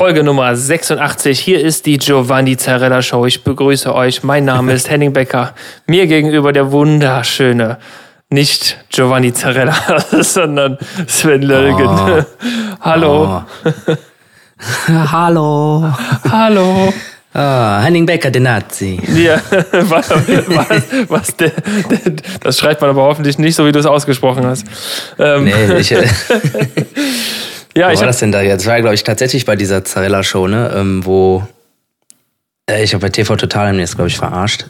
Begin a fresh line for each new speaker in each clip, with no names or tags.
Folge Nummer 86. Hier ist die Giovanni Zarella Show. Ich begrüße euch. Mein Name ist Henning Becker. Mir gegenüber der wunderschöne, nicht Giovanni Zarella, sondern Sven Lölgen. Oh. Hallo.
Oh. Hallo.
Hallo.
Ah, Henning Becker, der Nazi.
Ja, was, was, was der, der, das schreibt man aber hoffentlich nicht so, wie du es ausgesprochen hast.
Ähm. Nee, ich, Ja, Wo ich war das denn da jetzt? Das war, glaube ich, tatsächlich bei dieser Zarella-Show, ne? Ähm, wo äh, ich habe bei TV Total haben jetzt, glaube ich, verarscht.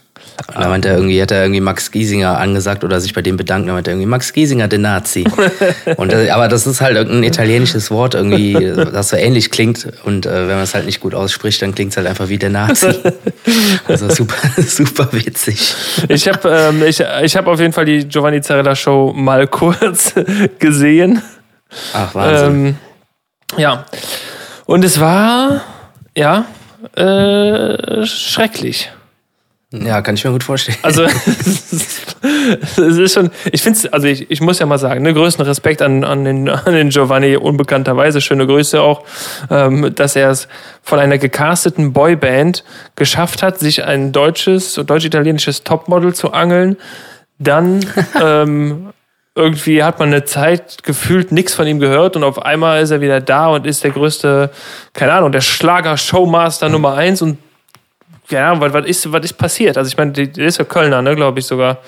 Und da meinte er irgendwie, hat er irgendwie Max Giesinger angesagt oder sich bei dem bedankt. Da meinte er irgendwie, Max Giesinger, der Nazi. und, äh, aber das ist halt irgendein italienisches Wort irgendwie, das so ähnlich klingt. Und äh, wenn man es halt nicht gut ausspricht, dann klingt es halt einfach wie der Nazi. Also super, super witzig.
Ich habe ähm, ich, ich hab auf jeden Fall die Giovanni Zarella Show mal kurz gesehen.
Ach, Wahnsinn. Ähm,
ja. Und es war, ja, äh, schrecklich.
Ja, kann ich mir gut vorstellen.
Also, es ist schon, ich finde es, also ich, ich muss ja mal sagen, ne, größten Respekt an, an, den, an den Giovanni, unbekannterweise, schöne Grüße auch, ähm, dass er es von einer gecasteten Boyband geschafft hat, sich ein deutsches, deutsch-italienisches Topmodel zu angeln, dann ähm, irgendwie hat man eine Zeit gefühlt nichts von ihm gehört und auf einmal ist er wieder da und ist der größte, keine Ahnung, der Schlager-Showmaster mhm. Nummer eins und ja, was, was, ist, was ist passiert? Also ich meine, der ist ja Kölner, ne, glaube ich sogar.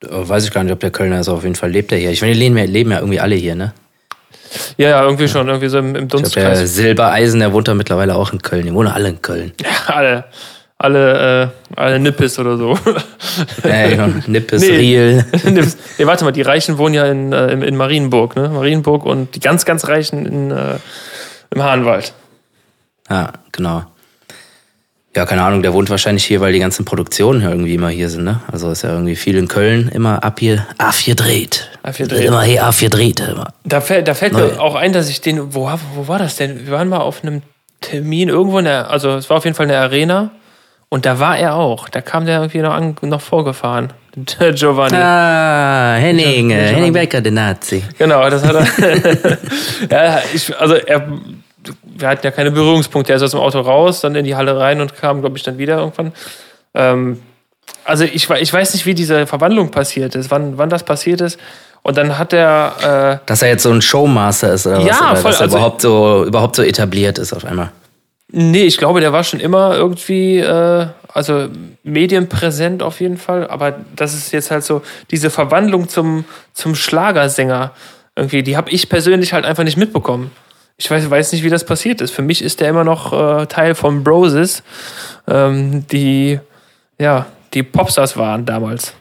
Weiß ich gar nicht, ob der Kölner ist, auf jeden Fall lebt er hier. Ich meine, die leben ja, leben ja irgendwie alle hier, ne?
Ja, ja, irgendwie schon, irgendwie so im, im Dunstkreis.
Ich glaub, der Silbereisen, der wohnt da mittlerweile auch in Köln. Die wohnen alle in Köln.
Ja, alle alle, äh, alle Nippes oder so.
Ja, genau. Nippes, nee, Riel.
Nippes. Nee, warte mal, die Reichen wohnen ja in, äh, in Marienburg, ne? Marienburg und die ganz, ganz Reichen in, äh, im Hahnwald.
Ja, genau. Ja, keine Ahnung, der wohnt wahrscheinlich hier, weil die ganzen Produktionen irgendwie immer hier sind, ne? Also ist ja irgendwie viel in Köln, immer ab hier, A4
A4 dreht.
Immer hier A4 dreht. Immer.
Da fällt, da fällt mir auch ein, dass ich den, wo, wo war das denn? Wir waren mal auf einem Termin irgendwo in der, also es war auf jeden Fall eine Arena und da war er auch. Da kam der irgendwie noch, an, noch vorgefahren. Der Giovanni.
Ah, Henning, Giovanni. Henning Becker, der Nazi.
Genau, das hat er. ja, ich, also er, wir hatten ja keine Berührungspunkte. Er ist aus dem Auto raus, dann in die Halle rein und kam, glaube ich, dann wieder irgendwann. Ähm, also ich, ich weiß nicht, wie diese Verwandlung passiert ist, wann, wann das passiert ist. Und dann hat er.
Äh, dass er jetzt so ein Showmaster ist, oder
ja,
was?
Voll,
dass er also, überhaupt, so, überhaupt so etabliert ist auf einmal.
Nee, ich glaube, der war schon immer irgendwie, äh, also medienpräsent auf jeden Fall. Aber das ist jetzt halt so, diese Verwandlung zum, zum Schlagersänger irgendwie, die habe ich persönlich halt einfach nicht mitbekommen. Ich weiß, weiß nicht, wie das passiert ist. Für mich ist der immer noch äh, Teil von Broses, ähm, die, ja, die Popstars waren damals.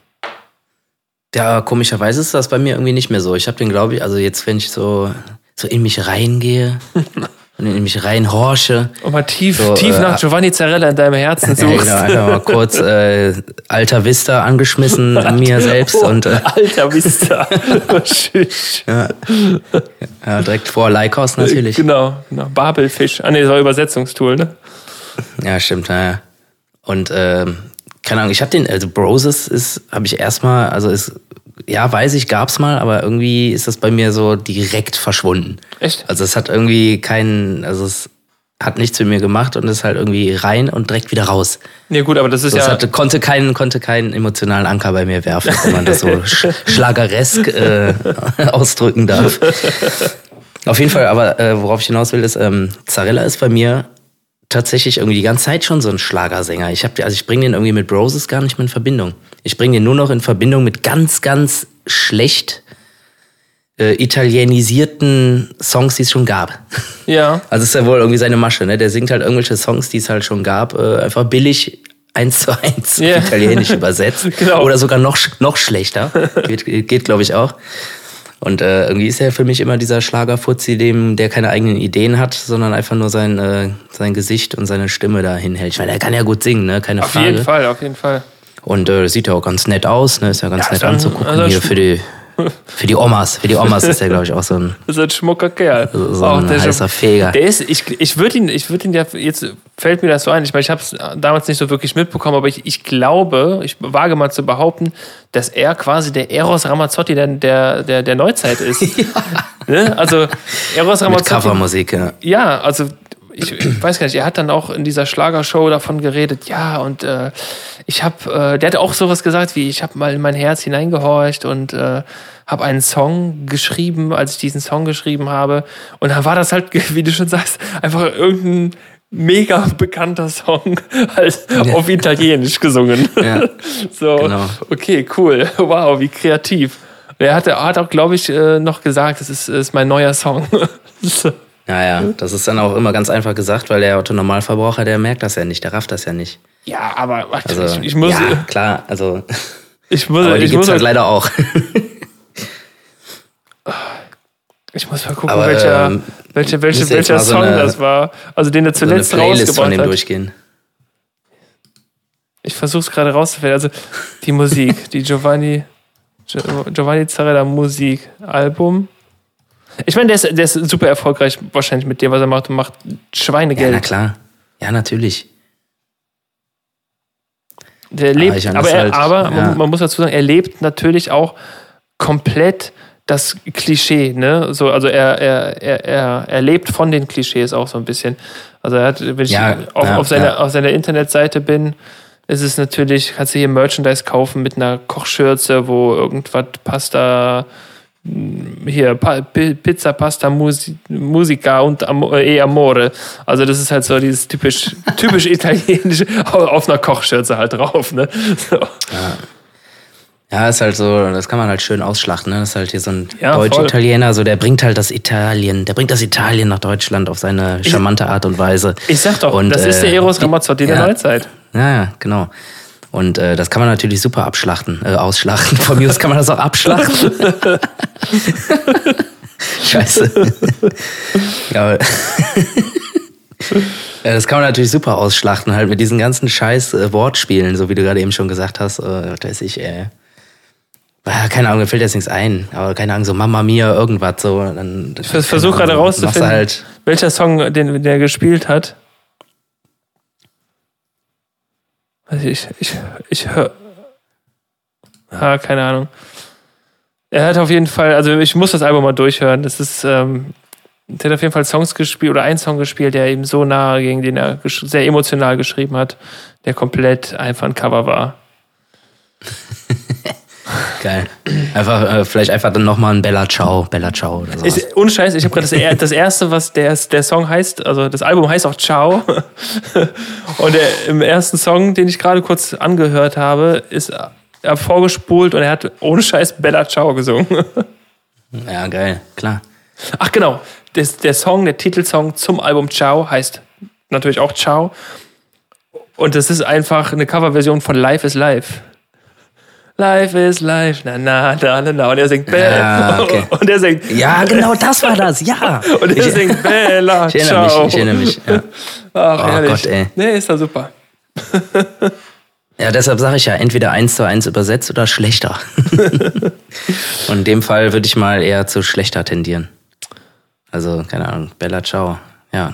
Ja, komischerweise ist das bei mir irgendwie nicht mehr so. Ich habe den, glaube ich, also jetzt, wenn ich so, so in mich reingehe, und in mich reinhorche.
Und mal tief, so, tief äh, nach Giovanni Zarella in deinem Herzen suchst.
Ja, genau, einfach mal kurz äh, Alter Vista angeschmissen an mir selbst. Oh, und, äh,
Alter Vista.
ja. ja, direkt vor Leikos natürlich.
Genau, genau. Babelfisch. Ah, nee, das war Übersetzungstool, ne?
Ja, stimmt, ja. Und ähm, keine Ahnung, ich habe den, also Broses ist, habe ich erstmal, also ist ja, weiß ich, gab's mal, aber irgendwie ist das bei mir so direkt verschwunden.
Echt?
Also es hat irgendwie keinen, also es hat nichts mit mir gemacht und ist halt irgendwie rein und direkt wieder raus.
Ja gut, aber das ist
das
ja...
Hatte, konnte, keinen, konnte keinen emotionalen Anker bei mir werfen, wenn man das so sch schlageresk äh, ausdrücken darf. Auf jeden Fall, aber äh, worauf ich hinaus will, ist, ähm, Zarella ist bei mir tatsächlich irgendwie die ganze Zeit schon so ein Schlagersänger. Ich habe, also ich bringe den irgendwie mit Broses gar nicht mehr in Verbindung. Ich bringe den nur noch in Verbindung mit ganz, ganz schlecht äh, italienisierten Songs, die es schon gab.
Ja.
Also ist ja wohl irgendwie seine Masche, ne? Der singt halt irgendwelche Songs, die es halt schon gab, äh, einfach billig eins zu eins yeah. italienisch übersetzt. genau. Oder sogar noch, noch schlechter. Geht, geht glaube ich, auch. Und äh, irgendwie ist er für mich immer dieser Schlagerfuzzi, dem, der keine eigenen Ideen hat, sondern einfach nur sein, äh, sein Gesicht und seine Stimme da hinhält. Ich meine, er kann ja gut singen, ne? Keine
auf
Frage.
Auf jeden Fall, auf jeden Fall.
Und äh, sieht ja auch ganz nett aus, ne? Ist ja ganz ja, nett anzugucken also hier für die, für die Omas. Für die Omas ist der, glaube ich, auch so ein,
das ist ein schmucker Kerl.
So, so ein heißer Feger.
Der ist, ich, ich würde ihn, ich würde ihn ja, jetzt fällt mir das so ein, ich meine, ich habe es damals nicht so wirklich mitbekommen, aber ich, ich glaube, ich wage mal zu behaupten, dass er quasi der Eros Ramazzotti der, der, der, der Neuzeit ist. ja. ne? Also Eros Ramazzotti.
Mit Covermusik, ja.
Ja, also ich, ich, weiß gar nicht, er hat dann auch in dieser Schlagershow davon geredet, ja, und äh, ich habe, äh, der hat auch sowas gesagt wie, ich habe mal in mein Herz hineingehorcht und äh, habe einen Song geschrieben, als ich diesen Song geschrieben habe. Und dann war das halt, wie du schon sagst, einfach irgendein mega bekannter Song halt ja. auf Italienisch gesungen. Ja, so, genau. okay, cool. Wow, wie kreativ. Er hat, hat auch, glaube ich, äh, noch gesagt, das ist, ist mein neuer Song.
Naja, das ist dann auch immer ganz einfach gesagt, weil der Autonormalverbraucher, der merkt das ja nicht, der rafft das ja nicht.
Ja, aber
warte, also, ich, ich, muss. Ja, klar, also.
Ich muss,
aber die
ich
gibt's muss, halt leider auch.
Ich muss mal gucken, aber, welcher, ähm, welche, welche, welcher Song so eine, das war. Also den er zuletzt so rausgebracht von dem hat.
durchgehen.
Ich versuche es gerade rauszufinden. Also die Musik, die Giovanni, Giovanni Zarella Musik, Album. Ich meine, der ist, der ist super erfolgreich wahrscheinlich mit dem, was er macht und macht Schweinegeld.
Ja, na klar. Ja, natürlich.
Der lebt, aber, aber, er, halt, aber ja. man, man, muss dazu sagen, er lebt natürlich auch komplett das Klischee, ne? So, also er, er, er, er, er lebt von den Klischees auch so ein bisschen. Also er hat, wenn ich ja, auf, ja, auf, seiner, auf seiner Internetseite bin, ist es natürlich, kannst du hier Merchandise kaufen mit einer Kochschürze, wo irgendwas Pasta, hier Pizza, Pasta, Musi, Musica und e Amore. Also das ist halt so dieses typisch, typisch italienische auf einer Kochschürze halt drauf, ne? So.
Ja. Ja, ist halt so, das kann man halt schön ausschlachten. Ne? Das ist halt hier so ein ja, Deutsch-Italiener, so der bringt halt das Italien, der bringt das Italien nach Deutschland auf seine charmante Art und Weise.
Ich sag doch, und, das äh, ist der Eros Ramazzotti der Neuzeit.
Ja, ja, genau. Und äh, das kann man natürlich super abschlachten, äh, ausschlachten. Von mir aus kann man das auch abschlachten. Scheiße. ja, das kann man natürlich super ausschlachten, halt mit diesen ganzen scheiß äh, Wortspielen, so wie du gerade eben schon gesagt hast. Äh, weiß ich, äh, Ah, keine Ahnung, mir fällt jetzt nichts ein. Aber keine Ahnung, so Mama Mia, irgendwas so. Dann,
ich versuche gerade rauszufinden, halt welcher Song den der gespielt hat. Also ich, ich, ich höre. Ah, keine Ahnung. Er hat auf jeden Fall, also ich muss das Album mal durchhören. Das ist, ähm, der hat auf jeden Fall Songs gespielt oder einen Song gespielt, der ihm so nahe ging, den er sehr emotional geschrieben hat, der komplett einfach ein Cover war.
Geil. Einfach, äh, vielleicht einfach dann nochmal ein Bella Ciao, Bella Ciao oder so.
Ohne Scheiß, ich habe gerade das, das erste, was der, der Song heißt, also das Album heißt auch Ciao. Und der, im ersten Song, den ich gerade kurz angehört habe, ist er vorgespult und er hat ohne Scheiß Bella Ciao gesungen.
Ja, geil, klar.
Ach genau, das, der Song, der Titelsong zum Album Ciao heißt natürlich auch Ciao. Und das ist einfach eine Coverversion von Life is Life. Life is life, na na na na na. Und er singt Bella. Ja, okay. Und er singt.
Ja, genau, das war das, ja.
Und er ich, singt Bella.
Ich erinnere
ciao.
mich, ich erinnere mich. Ja.
Ach, oh herrlich. Gott, ey. Nee, ist doch super.
Ja, deshalb sage ich ja, entweder eins zu eins übersetzt oder schlechter. Und in dem Fall würde ich mal eher zu schlechter tendieren. Also, keine Ahnung, Bella Ciao. Ja.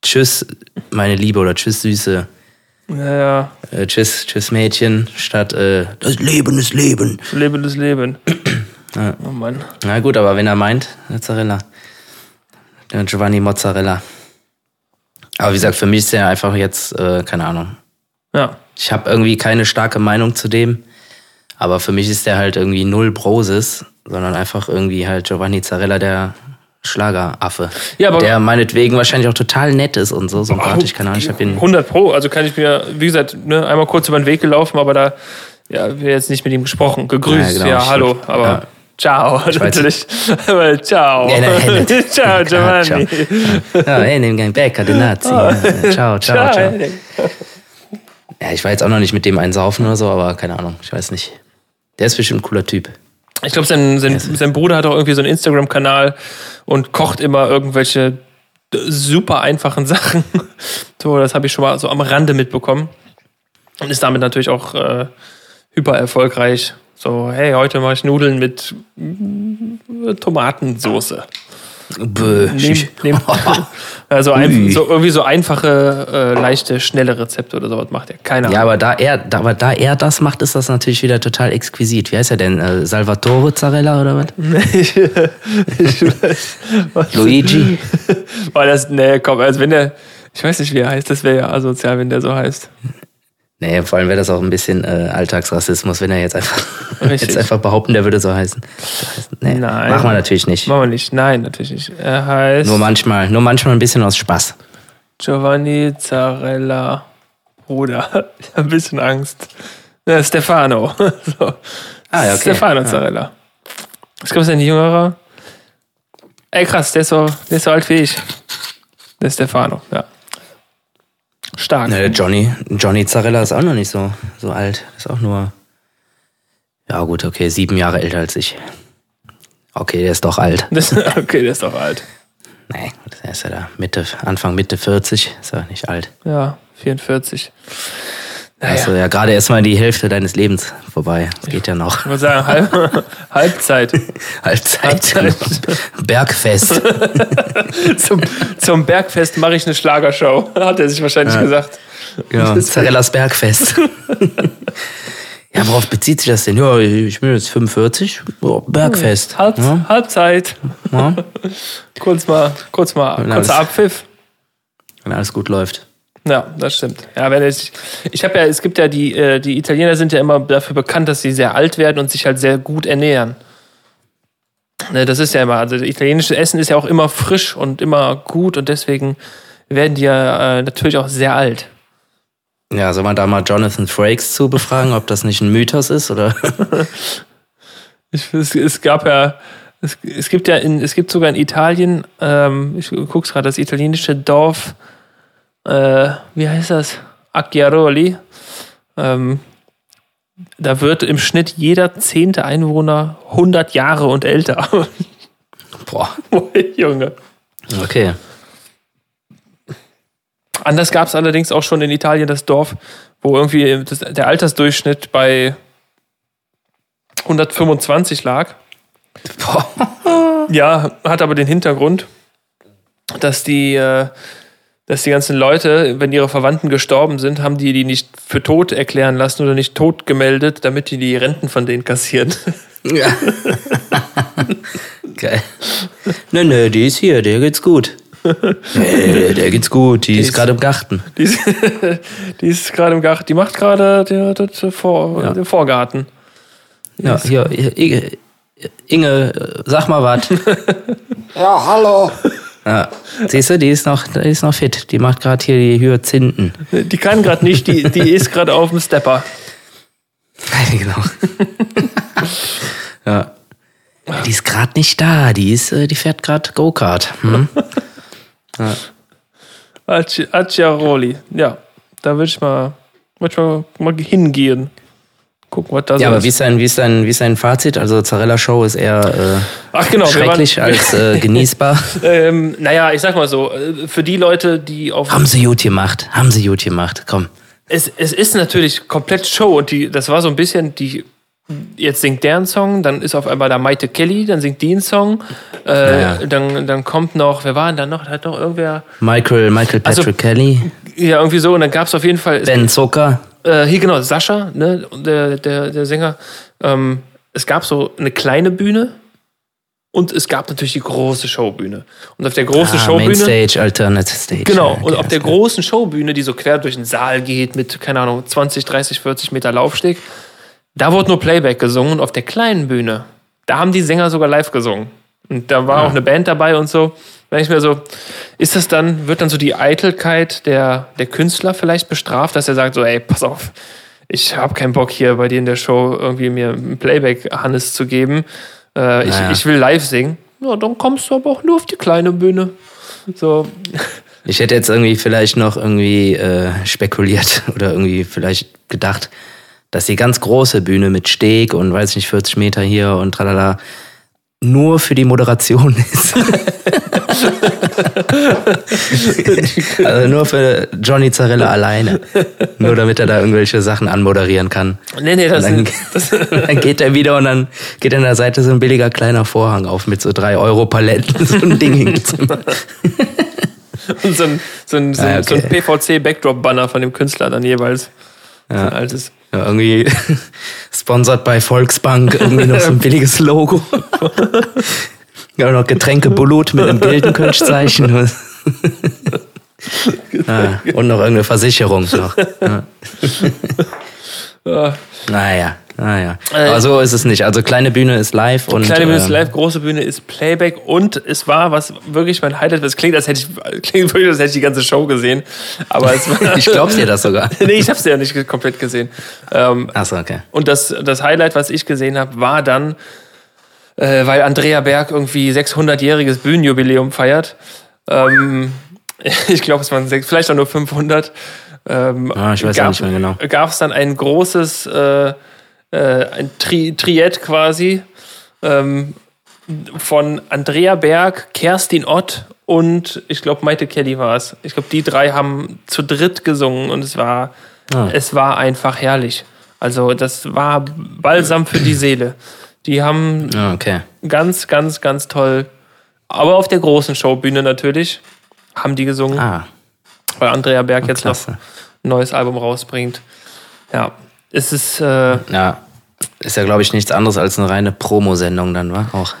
Tschüss, meine Liebe oder tschüss, Süße.
Ja, ja.
Äh, tschüss, tschüss Mädchen, statt äh, das Leben ist Leben.
Leben ist Leben.
ja. Oh Mann. Na gut, aber wenn er meint, Mozzarella. Der Giovanni Mozzarella. Aber wie gesagt, für mich ist er einfach jetzt, äh, keine Ahnung.
Ja.
Ich habe irgendwie keine starke Meinung zu dem. Aber für mich ist der halt irgendwie null Brosis, sondern einfach irgendwie halt Giovanni Zarella, der Schlageraffe. Ja, aber der meinetwegen wahrscheinlich auch total nett ist und so sympathisch. Keine Ahnung, ich
habe ihn. 100 Pro, also kann ich mir, wie gesagt, ne, einmal kurz über den Weg gelaufen, aber da, ja, wir jetzt nicht mit ihm gesprochen. Gegrüßt, ja, genau, ja hallo, aber. Ja. Ciao, ich natürlich. Aber ciao. Ja, nein, nein, ciao, Giovanni.
Ja, ja hey, nimm gang Bäcker, du Nazi. Oh. Ciao, ciao, ciao. ciao. Ja, ich war jetzt auch noch nicht mit dem einsaufen oder so, aber keine Ahnung, ich weiß nicht. Der ist bestimmt ein cooler Typ.
Ich glaube, sein, sein, sein Bruder hat auch irgendwie so einen Instagram-Kanal und kocht immer irgendwelche super einfachen Sachen. So, das habe ich schon mal so am Rande mitbekommen. Und ist damit natürlich auch äh, hyper erfolgreich. So, hey, heute mache ich Nudeln mit äh, Tomatensoße.
Bö.
Nehm, nehm, also ein, so, irgendwie so einfache, äh, leichte, schnelle Rezepte oder sowas macht er. Keine Ahnung.
Ja, aber da er, da, aber da er das macht, ist das natürlich wieder total exquisit. Wie heißt er denn? Äh, Salvatore Zarella oder was?
ich, ich weiß, was
Luigi?
Weil das, nee, komm, also wenn der, ich weiß nicht, wie er heißt, das wäre ja asozial, wenn der so heißt.
Nee, vor allem wäre das auch ein bisschen äh, Alltagsrassismus, wenn er jetzt einfach, jetzt einfach behaupten, der würde so heißen. Nee,
Nein.
Machen wir natürlich nicht.
Machen wir nicht. Nein, natürlich nicht. Er heißt
Nur manchmal, nur manchmal ein bisschen aus Spaß.
Giovanni Zarella Bruder. Ich habe ein bisschen Angst. Ja, Stefano. So.
Ah, ja, okay.
Stefano
Ja.
Zarella. Was kommt denn, jüngerer? Ey, krass, der ist so, der ist so alt wie ich. Der Stefano, ja. Stark.
Ne, Johnny, Johnny Zarella ist auch noch nicht so, so alt. Ist auch nur, ja gut, okay, sieben Jahre älter als ich. Okay, der ist doch alt.
Das, okay, der ist doch alt.
Nee, der ist ja da Mitte, Anfang Mitte 40, ist ja nicht alt.
Ja, 44.
Hast du ja gerade erstmal die Hälfte deines Lebens vorbei. Das geht ja noch.
Ich würde sagen, Halb, Halbzeit.
Halbzeit.
Halbzeit.
Bergfest.
Zum, zum Bergfest mache ich eine Schlagershow, hat er sich wahrscheinlich
Ja.
gesagt.
Genau, Zarellas Bergfest. ja, worauf bezieht sich das denn? Ja, ich bin jetzt 45. Ja, Bergfest.
Halb,
Ja,
Halbzeit.
ja,
Kurz mal, kurz mal, kurzer Abpfiff.
wenn alles gut läuft.
Ja, das stimmt. Ja, wenn ich, ich habe ja, es gibt ja die, äh, die Italiener sind ja immer dafür bekannt, dass sie sehr alt werden und sich halt sehr gut ernähren. Ne, das ist ja immer, also das italienische Essen ist ja auch immer frisch und immer gut und deswegen werden die ja äh, natürlich auch sehr alt.
Ja, soll man da mal Jonathan Frakes zu befragen, ob das nicht ein Mythos ist oder?
Ich, es, es gab ja, es, es gibt ja, in, es gibt sogar in Italien, ähm, ich guck's gerade, das italienische Dorf, äh, wie heißt das? Acchiaroli. Ähm, da wird im Schnitt jeder zehnte Einwohner 100 Jahre und älter.
Boah,
Junge.
okay.
Anders gab es allerdings auch schon in Italien das Dorf, wo irgendwie das, der Altersdurchschnitt bei 125 lag.
Boah.
Ja, hat aber den Hintergrund, dass die, äh, dass die ganzen Leute, wenn ihre Verwandten gestorben sind, haben die die nicht für tot erklären lassen oder nicht tot gemeldet, damit die die Renten von denen kassieren.
Ja. Geil. Nö, nö, die ist hier, der geht's gut. Nee, der geht's gut, die, ist
ist-
gerade im Garten.
Die ist, die ist gerade im Garten, die macht gerade Vor,
Ja.
den Vorgarten.
Ja, hier, hier, Inge, Inge, sag mal was.
Ja, hallo.
Ja, siehst du, die ist noch, die ist noch fit. Die macht gerade hier die Hyazinthen.
Die kann gerade nicht, die, die ist gerade auf dem Stepper.
genau. ja. Die ist gerade nicht da. Die ist, äh, die fährt gerade Go-Kart. Hm?
Acci- Acciaroli. Ja, da würde ich mal, würd ich mal, mal hingehen. Gucken, was da
Ja,
so
aber
ist.
wie ist dein, wie ist dein, wie ist dein Fazit? Also Zarella Show ist eher
Ach genau,
äh, schrecklich
waren,
als äh, genießbar.
ähm, naja, ich sag mal so, äh, für die Leute, die auf
Haben sie gut gemacht. Haben sie gut gemacht. Komm.
es, es ist natürlich komplett Show und die, das war so ein bisschen die. Jetzt singt der einen Song, dann ist auf einmal da Maite Kelly, dann singt die einen Song, äh,
Ja.
dann, dann kommt noch, wer war denn da noch? Da hat noch irgendwer,
Michael, Michael
Also-
Patrick Kelly,
ja, irgendwie so, und dann gab es auf jeden Fall,
Ben Zucker.
Äh, hier genau, Sascha, ne, der, der, der Sänger. Ähm, es gab so eine kleine Bühne und es gab natürlich die große Showbühne. Und auf der großen
Ah,
Showbühne.
Mainstage, Alternative Stage.
Genau,
Ja,
und
okay,
auf der großen Showbühne, die so quer durch den Saal geht, mit, keine Ahnung, 20, 30, 40 Meter Laufsteg, da wurde nur Playback gesungen und auf der kleinen Bühne, da haben die Sänger sogar live gesungen. Und da war auch eine Band dabei und so. Wenn ich mir so, ist das dann, wird dann so die Eitelkeit der, der Künstler vielleicht bestraft, dass er sagt so, ey, pass auf, ich habe keinen Bock hier bei dir in der Show irgendwie mir ein Playback Hannes zu geben. Äh, ich,
Naja.
ich will live singen. Ja, dann kommst du aber auch nur auf die kleine Bühne. So,
Ich hätte jetzt irgendwie vielleicht noch irgendwie äh, spekuliert oder irgendwie vielleicht gedacht, dass die ganz große Bühne mit Steg und weiß nicht, 40 Meter hier und tralala, nur für die Moderation ist. also nur für Johnny Zarella alleine. Nur damit er da irgendwelche Sachen anmoderieren kann.
Nee, nee, das,
dann,
das
dann geht er wieder und dann geht an der Seite so ein billiger kleiner Vorhang auf mit so drei Euro Paletten, so ein Ding hingezimmert.
und so ein, so ein, so ein,
Ah,
so ein
okay.
PVC-Backdrop-Banner von dem Künstler dann jeweils. So
Ja.
ein altes.
Ja, irgendwie sponsored bei Volksbank, irgendwie noch so ein billiges Logo. Ja, noch Getränke Bulut mit einem Geldenkirchzeichen. ah, und noch irgendeine Versicherung noch. Ja.
Ja.
Naja, naja.
Äh,
Aber so ist es nicht. Also kleine Bühne ist live und.
Kleine Bühne ist
ähm,
live, große Bühne ist Playback und es war, was wirklich mein Highlight war, es klingt, als hätte ich, klingt wirklich, als hätte ich die ganze Show gesehen, aber es war,
Ich glaub's dir das sogar.
nee, ich hab's ja nicht komplett gesehen. Ähm,
Achso, okay.
Und das, das Highlight, was ich gesehen habe, war dann, äh, weil Andrea Berg irgendwie 600-jähriges Bühnenjubiläum feiert. Ähm, ich glaube, es waren sechs, vielleicht auch nur 500. Ähm,
Ah, ich weiß auch nicht mehr genau.
Gab es dann ein großes äh, äh, ein Tri Triett quasi ähm, von Andrea Berg, Kerstin Ott und ich glaube Maite Kelly war es. Ich glaube, die drei haben zu dritt gesungen und es war,
Ah.
es war einfach herrlich. Also das war Balsam für die Seele. Die haben
Ja, okay.
ganz, ganz, ganz toll, aber auf der großen Showbühne natürlich, haben die gesungen,
Ah,
weil Andrea Berg jetzt
klasse.
noch ein neues Album rausbringt. Ja, es ist, äh,
ja. Ist ja, glaube ich, nichts anderes als eine reine Promo-Sendung dann, war auch.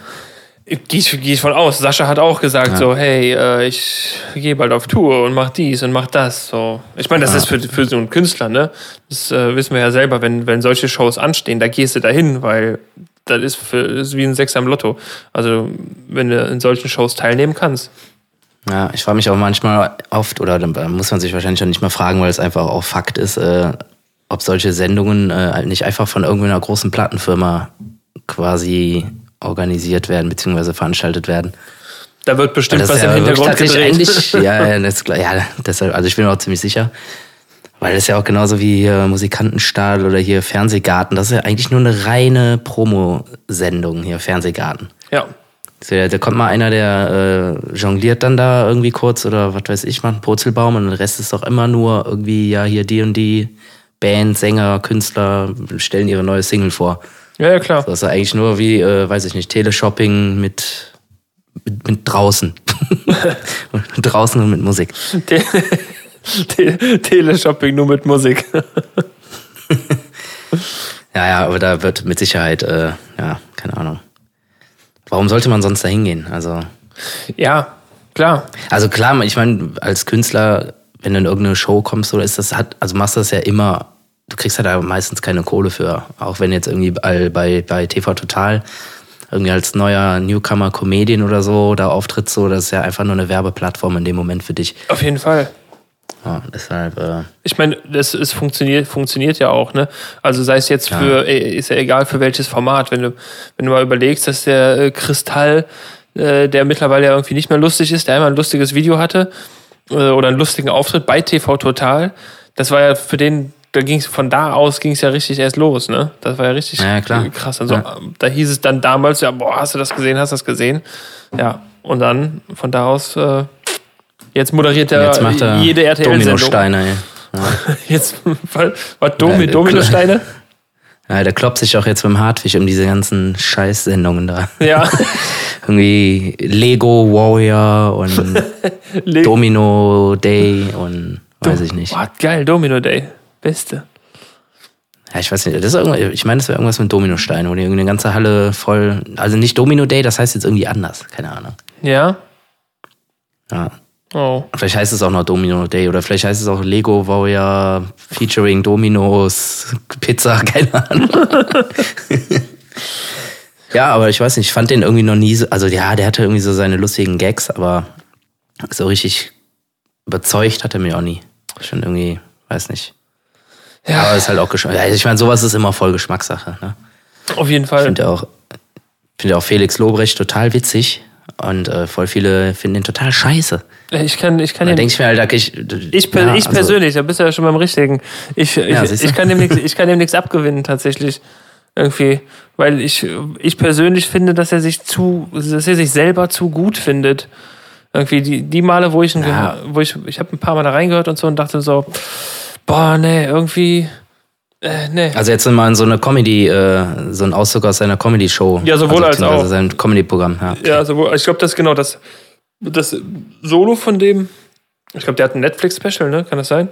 Gehe ich, geh ich von aus. Sascha hat auch gesagt, so, hey, äh, ich gehe bald auf Tour und mach dies und mach das. So. Ich meine, das ist für, für so einen Künstler, ne? Das äh, wissen wir ja selber, wenn, wenn solche Shows anstehen, da gehst du dahin, weil das ist, für, das ist wie ein Sechser im Lotto. Also, wenn du in solchen Shows teilnehmen kannst.
Ja, ich frage mich auch manchmal oft, oder dann muss man sich wahrscheinlich auch nicht mehr fragen, weil es einfach auch Fakt ist, äh, ob solche Sendungen äh, halt nicht einfach von irgendeiner großen Plattenfirma quasi organisiert werden, beziehungsweise veranstaltet werden.
Da wird bestimmt
Das
was
ist ja
im Hintergrund gedreht.
ja, ja, das, ja, deshalb, also ich bin mir auch ziemlich sicher. Weil das ist ja auch genauso wie hier Musikantenstadel oder hier Fernsehgarten. Das ist ja eigentlich nur eine reine Promo-Sendung hier, Fernsehgarten.
ja.
Da, da kommt mal einer, der äh, jongliert dann da irgendwie kurz oder was weiß ich, macht einen Purzelbaum und der Rest ist doch immer nur irgendwie, ja, hier die und die Band, Sänger, Künstler stellen ihre neue Single vor.
Ja, ja, klar.
Das ist eigentlich nur wie, äh, weiß ich nicht, Teleshopping mit, mit, mit draußen. draußen und mit Musik.
Te Te Teleshopping nur mit Musik.
Ja, ja, aber da wird mit Sicherheit, äh, ja, keine Ahnung. Warum sollte man sonst da hingehen? Also,
ja, klar.
also klar, ich meine, als Künstler, wenn du in irgendeine Show kommst, oder ist das, hat, also machst du das ja immer, du kriegst ja da meistens keine Kohle für. Auch wenn jetzt irgendwie bei, bei, bei TV Total irgendwie als neuer Newcomer Comedian oder so da auftritt, so, das ist ja einfach nur eine Werbeplattform in dem Moment für dich.
Auf jeden Fall.
Ja, deshalb, äh,
Ich meine, das ist funktioniert, funktioniert ja auch, ne? Also sei es jetzt für, äh, ist ja egal für welches Format, wenn du, wenn du mal überlegst, dass der äh, Kristall, äh, der mittlerweile ja irgendwie nicht mehr lustig ist, der einmal ein lustiges Video hatte äh, oder einen lustigen Auftritt bei TV Total, das war ja für den, da ging es von da aus ging es ja richtig erst los, ne? Das war ja richtig
Ja,
krass. Also
Ja.
da hieß es dann damals, ja, boah, hast du das gesehen, hast du das gesehen? Ja, und dann von da aus, äh, jetzt moderiert er
jetzt macht er
jede RTL-Sendung.
Dominosteine. ey.
Jetzt, was, Domi,
Ja,
Dominosteine?
Ja, der kloppt sich auch jetzt mit dem Hartfisch um diese ganzen Scheißsendungen da.
Ja.
Irgendwie Lego Warrior und
Le-
Domino Day und weiß ich nicht.
Boah, geil, Domino Day. Beste.
Ja, ich weiß nicht. Das ist irgendwas, ich meine, das wäre irgendwas mit Dominosteinen, wo die irgendeine ganze Halle voll. Also nicht Domino Day, das heißt jetzt irgendwie anders. Keine Ahnung.
Ja?
Ja.
Oh.
Vielleicht heißt es auch noch Domino Day oder vielleicht heißt es auch Lego Warrior featuring Dominos Pizza, keine Ahnung. ja, aber ich weiß nicht, ich fand den irgendwie noch nie so, also ja, der hatte irgendwie so seine lustigen Gags, aber so richtig überzeugt hat er mich auch nie. Schon irgendwie, weiß nicht.
Ja,
Aber ist halt auch Geschmack. Also ich meine, sowas ist immer voll Geschmackssache. Ne?
auf jeden
Ich
Fall.
finde ja auch, finde ja auch Felix Lobrecht total witzig und äh, voll viele finden ihn total scheiße.
Ich kann, ich kann
Da denke ich mir halt, da ich,
ich, per,
ja,
ich
also-
persönlich, da bist du ja schon beim Richtigen. Ich, ich,
Ja,
ich kann dem nichts, ich kann dem nichts abgewinnen, tatsächlich. Irgendwie. Weil ich, ich persönlich finde, dass er sich zu, dass er sich selber zu gut findet. Irgendwie die, die Male, wo ich, ja. wo ich, ich habe ein paar Mal da reingehört und so und dachte so, boah, nee, irgendwie, äh, nee.
Also jetzt mal in so eine Comedy, äh, so ein Auszug aus seiner Comedy-Show.
Ja, sowohl also, als auch.
sein Comedy-Programm, ja.
Ja, sowohl, ich glaube, das ist genau das, das Solo von dem, ich glaube, der hat ein Netflix-Special, ne? Kann das sein?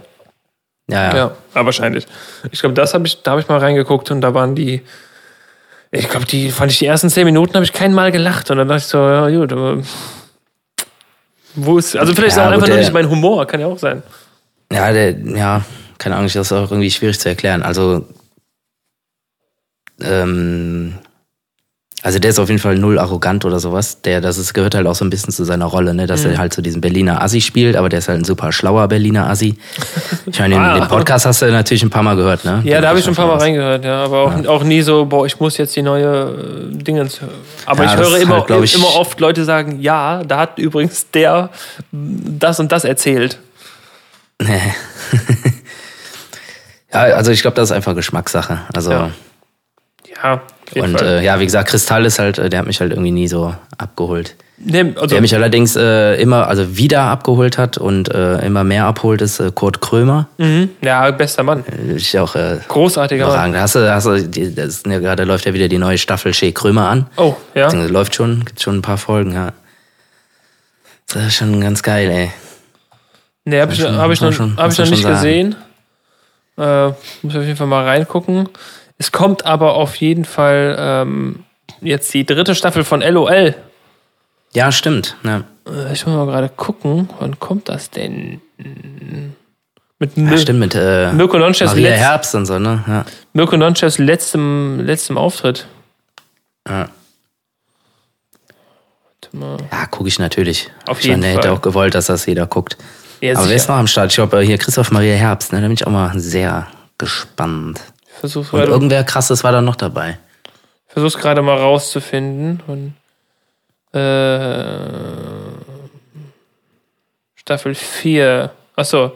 Ja, ja. Ja,
aber wahrscheinlich. Ich glaube, das habe ich, da habe ich mal reingeguckt und da waren die, ich glaube, die fand ich die ersten zehn Minuten habe ich kein Mal gelacht und dann dachte ich so, ja gut, aber wo ist, also vielleicht ja, ist auch einfach nur nicht mein Humor, kann ja auch sein.
Ja, der, ja, keine Ahnung, das ist auch irgendwie schwierig zu erklären. Also, ähm, also der ist auf jeden Fall null arrogant oder sowas. Der, das ist, gehört halt auch so ein bisschen zu seiner Rolle, ne? dass mhm. er halt so diesen Berliner Assi spielt, aber der ist halt ein super schlauer Berliner Assi. Ich meine, ah. den, Podcast hast du natürlich ein paar Mal gehört, ne?
Ja, da habe ich schon ein paar Mal reingehört, ja. Aber auch, ja. auch nie so, boah, ich muss jetzt die neue äh, Dingens. Aber ja, ich höre immer, halt, ich, immer oft Leute sagen, ja, da hat übrigens der das und das erzählt.
Nee. Ja, also ich glaube, das ist einfach Geschmackssache. Also.
Ja. ja
und äh, ja, wie gesagt, Kristall ist halt, äh, der hat mich halt irgendwie nie so abgeholt. Nee, also der mich allerdings äh, immer, also wieder abgeholt hat und äh, immer mehr abholt, ist äh, Kurt Krömer.
Mhm. Ja, bester Mann.
Ich auch. Äh,
Großartiger
Mann. Da hast du, hast du, das ja, gerade läuft ja wieder die neue Staffel Shea Krömer an.
Oh, ja.
Das läuft schon, gibt schon ein paar Folgen, ja. Das ist schon ganz geil, ey.
Nee, hab ich, hab ich noch, schon, hab ich noch nicht sagen. gesehen. Äh, muss ich auf jeden Fall mal reingucken. Es kommt aber auf jeden Fall ähm, jetzt die dritte Staffel von LOL.
Ja, stimmt. Ja.
Äh, ich muss mal gerade gucken, wann kommt das denn?
Mit ja, stimmt, mit äh,
Mirko Nonchefs
letzt, Herbst und so, ne? Ja.
Mirko Nonchefs letztem, letztem Auftritt.
Ja. Ja, gucke ich natürlich.
Auf jeden
meine,
Fall.
hätte auch gewollt, dass das jeder guckt. Ja, Aber wer ist noch am Start? Ich glaube, hier Christoph Maria Herbst, ne? Da bin ich auch mal sehr gespannt.
Versuch's
Und irgendwer krasses war da noch dabei.
Ich versuch's gerade mal rauszufinden. Und, äh, Staffel 4. Achso.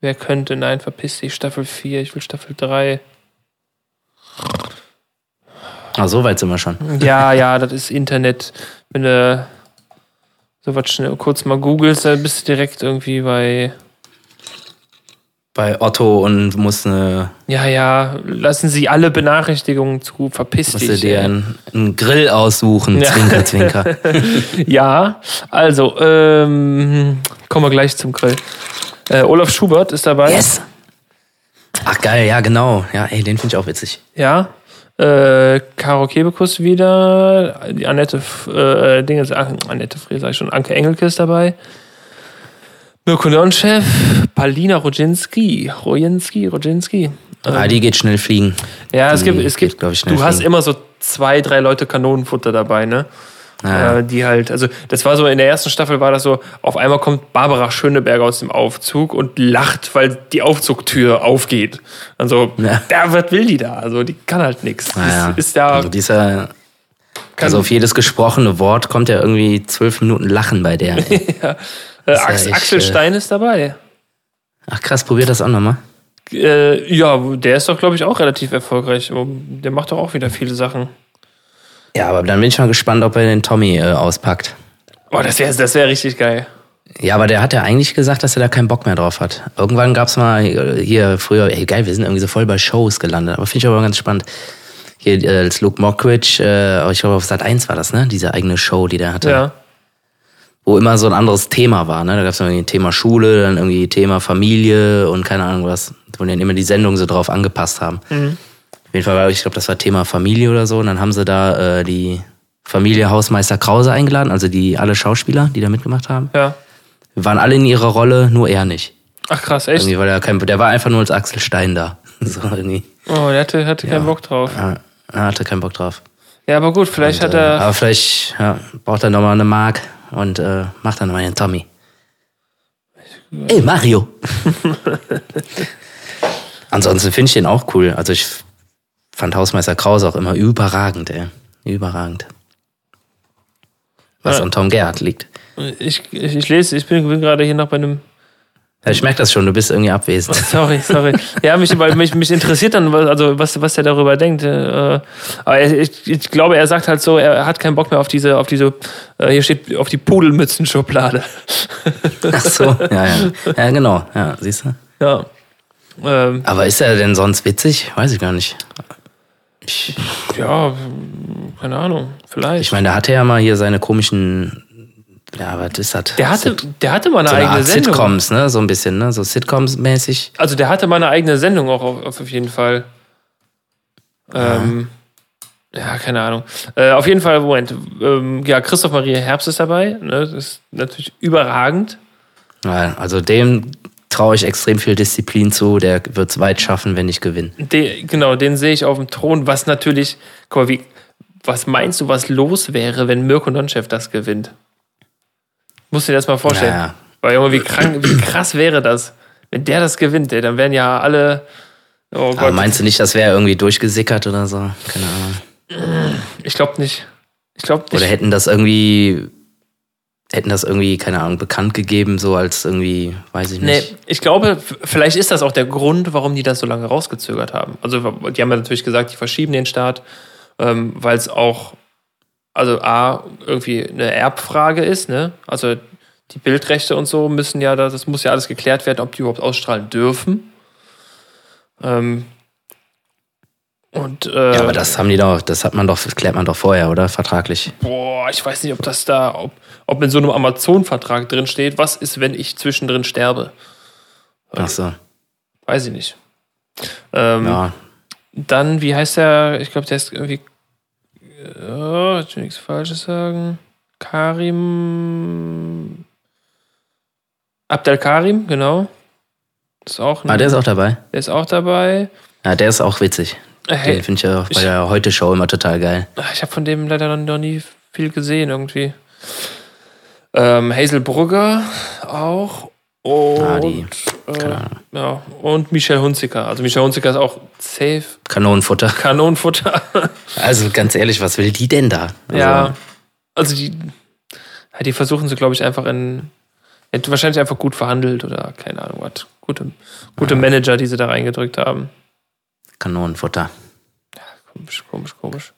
Wer könnte? Nein, verpiss dich. Staffel 4. Ich will Staffel 3.
Ah, so weit sind wir schon.
Ja, ja, das ist Internet. Wenn du so was schnell kurz mal googelst, dann bist du direkt irgendwie bei
bei Otto und muss eine.
Ja, ja, lassen Sie alle Benachrichtigungen zu, verpiss dich.
Musst du dir einen, einen, Grill aussuchen, ja. Zwinker, Zwinker.
ja, also, ähm, kommen wir gleich zum Grill. Äh, Olaf Schubert ist dabei.
Yes! Ach geil, ja, genau. Ja, ey, den finde ich auch witzig.
Ja. Äh, Caro Kebekus wieder, die Annette, äh, Dinge, Annette Frey, sag ich schon, Anke Engelke ist dabei. Mirko-Chef, Palina Rodzinski. Rodzinski, Rodzinski.
Ah, die geht schnell fliegen.
Ja, es die gibt, es gibt, geht, ich, du fliegen. hast immer so zwei, drei Leute Kanonenfutter dabei, ne? Äh, die halt, also das war so, in der ersten Staffel war das so, auf einmal kommt Barbara Schöneberger aus dem Aufzug und lacht, weil die Aufzugtür aufgeht. Also, ja. ja was will die da? Also, die kann halt nichts.
Ja.
Ist, ist ja.
Also, dieser, also auf jedes gesprochene Wort kommt ja irgendwie zwölf Minuten Lachen bei der.
ja. Äh, Ax ja Axel Stein ist dabei.
Ach krass, probier das auch nochmal.
Äh, ja, der ist doch, glaube ich, auch relativ erfolgreich. Der macht doch auch wieder viele Sachen.
Ja, aber dann bin ich mal gespannt, ob er den Tommy äh, auspackt.
Oh, das wäre das wär richtig geil.
Ja, aber der hat ja eigentlich gesagt, dass er da keinen Bock mehr drauf hat. Irgendwann gab es mal äh, hier früher, ey geil, wir sind irgendwie so voll bei Shows gelandet. Aber finde ich aber ganz spannend. Hier äh, als Luke Mockridge, äh, ich glaube auf Sat 1 war das, ne? Diese eigene Show, die der hatte.
Ja
wo immer so ein anderes Thema war. Ne? Da gab es irgendwie ein Thema Schule, dann irgendwie Thema Familie und keine Ahnung was, wo die dann immer die Sendung so drauf angepasst haben. Mhm. Auf jeden Fall war, ich glaube, das war Thema Familie oder so. Und dann haben sie da äh, die Familie Hausmeister Krause eingeladen, also die alle Schauspieler, die da mitgemacht haben.
Ja.
Wir waren alle in ihrer Rolle, nur er nicht.
Ach krass, echt?
Irgendwie, weil er kein, der war einfach nur als Axel Stein da. so irgendwie.
Oh, der hatte, hatte ja. keinen Bock drauf.
Ja, er hatte keinen Bock drauf.
Ja, aber gut, vielleicht und, hat er.
Äh, aber vielleicht ja, braucht er nochmal eine Mark und äh, macht dann meinen Tommy. Ey, Mario! Ansonsten finde ich den auch cool. Also ich fand Hausmeister Krause auch immer überragend, ey. Überragend. Was ja. an Tom Gerhardt liegt.
Ich, ich, ich lese, ich bin, bin gerade hier noch bei einem
Ja, ich merke das schon, du bist irgendwie abwesend.
Sorry, sorry. Ja, mich, weil mich, mich interessiert dann, also was, was er darüber denkt. Äh, aber ich, ich glaube, er sagt halt so, er hat keinen Bock mehr auf diese, auf diese, äh, hier steht, auf die Pudelmützenschublade.
Ach so, ja, ja. Ja, genau, ja, siehst du?
Ja. Ähm,
Aber ist er denn sonst witzig? Weiß ich gar nicht.
Ich, ja, keine Ahnung, vielleicht.
Ich meine, da hatte er ja mal hier seine komischen ja, was ist das?
Der hatte, der hatte mal eine
so
eigene
eine
Sendung.
Sitcoms, ne? So ein bisschen, ne? So Sitcoms-mäßig.
Also der hatte mal eine eigene Sendung auch auf, auf jeden Fall. Ähm, ja, keine Ahnung. Äh, auf jeden Fall, Moment. Ähm, ja, Christoph Maria Herbst ist dabei. Ne? Das ist natürlich überragend.
Ja, also dem traue ich extrem viel Disziplin zu. Der wird es weit schaffen, wenn ich gewinne.
De, genau, den sehe ich auf dem Thron, was natürlich, guck mal, wie, was meinst du, was los wäre, wenn Mirko Nonchev das gewinnt? Musst du dir das mal vorstellen.
Ja.
Weil Junge, wie, krank, wie krass wäre das, wenn der das gewinnt, ey, dann wären ja alle. Oh
Aber meinst du nicht, das wäre irgendwie durchgesickert oder so? Keine Ahnung.
Ich glaube nicht. Ich glaube nicht.
Oder hätten das irgendwie, hätten das irgendwie, keine Ahnung, bekannt gegeben, so als irgendwie, weiß ich
Nee,
nicht.
ich glaube, vielleicht ist das auch der Grund, warum die das so lange rausgezögert haben. Also, die haben ja natürlich gesagt, die verschieben den Start, ähm, weil es auch, also A, irgendwie eine Erbfrage ist, ne? Also, die Bildrechte und so müssen ja, das muss ja alles geklärt werden, ob die überhaupt ausstrahlen dürfen. Ähm, und, äh,
Ja, aber das haben die doch, das hat man doch, klärt man doch vorher, oder? Vertraglich.
Boah, ich weiß nicht, ob das da, ob, ob in so einem Amazon-Vertrag drin steht, was ist, wenn ich zwischendrin sterbe?
Ach so.
Weiß ich nicht. Ähm,
Ja.
Dann, wie heißt der? Ich glaube, der ist irgendwie. Oh, ich will nichts Falsches sagen. Karim. Abdel Karim, genau. Ist auch, ein,
Ah, der ist auch dabei.
der ist auch dabei.
Ja, der ist auch witzig.
Hey,
Den finde ich ja auch bei der Heute-Show immer total geil.
ich habe von dem leider noch, nie viel gesehen irgendwie. Ähm, Hazel Brugger auch. Und,
Ah, die.
äh,
Keine Ahnung.
ja, und Michel Hunziker. Also Michel Hunziker ist auch safe.
Kanonenfutter.
Kanonenfutter.
Also ganz ehrlich, was will die denn da? Also,
Ja, also die, ja, die versuchen sie, glaube ich, einfach in, ja, wahrscheinlich einfach gut verhandelt oder keine Ahnung was. Gute, gute Manager, die sie da reingedrückt haben.
Kanonenfutter.
Komisch, komisch, komisch.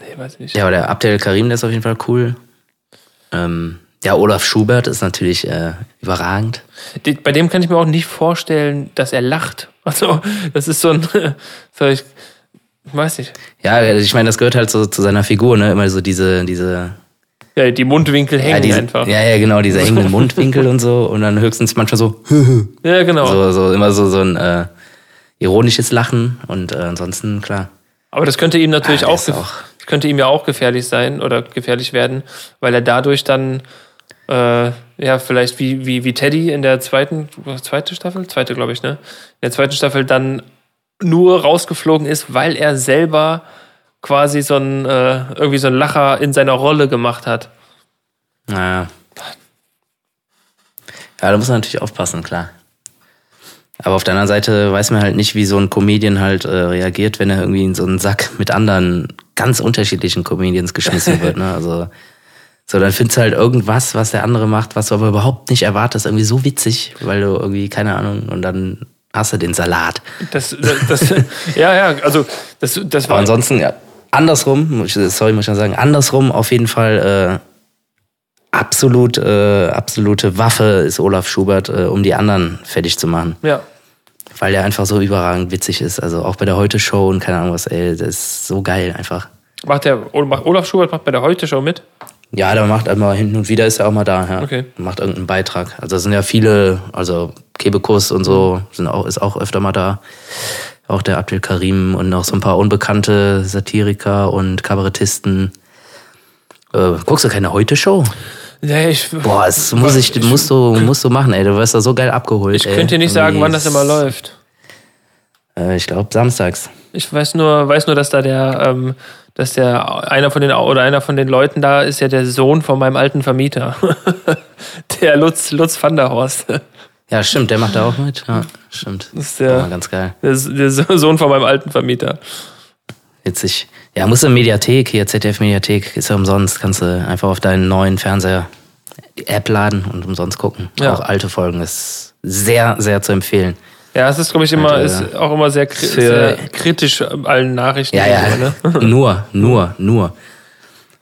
Nee, weiß ich nicht.
Ja, aber der Abdel Karim, der ist auf jeden Fall cool. Ähm, ja, Olaf Schubert ist natürlich äh, überragend.
Bei dem kann ich mir auch nicht vorstellen, dass er lacht. Also, das ist so ein, ich, weiß nicht.
Ja, ich meine, das gehört halt so zu seiner Figur, ne? Immer so diese, diese,
Ja, die Mundwinkel hängen
ja, diese,
einfach.
ja, ja, genau, diese hängenden Mundwinkel und so und dann höchstens manchmal so,
Ja, genau.
so, so immer so, so ein äh, ironisches Lachen und äh, ansonsten, klar.
Aber das könnte ihm natürlich
der
auch,
auch-
könnte ihm ja auch gefährlich sein oder gefährlich werden, weil er dadurch dann äh, ja vielleicht wie, wie, wie Teddy in der zweiten zweite Staffel, zweite glaube ich, ne? In der zweiten Staffel dann nur rausgeflogen ist, weil er selber quasi so ein äh, irgendwie so ein Lacher in seiner Rolle gemacht hat.
Naja. Ja, da muss man natürlich aufpassen, klar. Aber auf der anderen Seite weiß man halt nicht, wie so ein Comedian halt äh, reagiert, wenn er irgendwie in so einen Sack mit anderen ganz unterschiedlichen Comedians geschmissen wird. Ne? Also so, dann findest du halt irgendwas, was der andere macht, was du aber überhaupt nicht erwartest, irgendwie so witzig, weil du irgendwie, keine Ahnung, und dann hast du den Salat.
Das, das, das ja, ja, also das, das
Aber
war
ansonsten, ja, andersrum, sorry, muss ich mal sagen, andersrum auf jeden Fall äh, absolut, äh, absolute Waffe ist Olaf Schubert, äh, um die anderen fertig zu machen.
ja.
Weil er einfach so überragend witzig ist. Also auch bei der Heute-Show und keine Ahnung was, ey, das ist so geil einfach.
Macht der Olaf Schubert macht bei der Heute Show mit?
Ja, der macht einmal hin und wieder ist er auch mal da, ja.
Okay.
Macht irgendeinen Beitrag. Also es sind ja viele, also Kebekus und so sind auch, ist auch öfter mal da. Auch der Abdel Karim und noch so ein paar unbekannte Satiriker und Kabarettisten. Äh, guckst du keine Heute-Show?
Ja, ich,
Boah, das muss ich, musst du, musst du machen, ey. Du wirst da so geil abgeholt.
ich
ey.
könnte dir nicht sagen, wann das immer läuft.
Äh, ich glaube samstags.
Ich weiß nur, weiß nur, dass da der, ähm, dass der einer von den oder einer von den Leuten da ist ja der Sohn von meinem alten Vermieter, der Lutz Lutz van der Horst.
Ja, stimmt, der macht da auch mit. Ja, stimmt.
Das ist der-
War ganz geil.
Der, der Sohn von meinem alten Vermieter.
Witzig. Ja, musst du Mediathek, hier ZDF Mediathek, ist ja umsonst. Kannst du einfach auf deinen neuen Fernseher die App laden und umsonst gucken. Ja. Auch alte Folgen ist sehr, sehr zu empfehlen.
Ja, es ist, glaube ich, immer, ist auch immer sehr, sehr kritisch allen Nachrichten.
Ja, ja, ne? nur, nur, nur.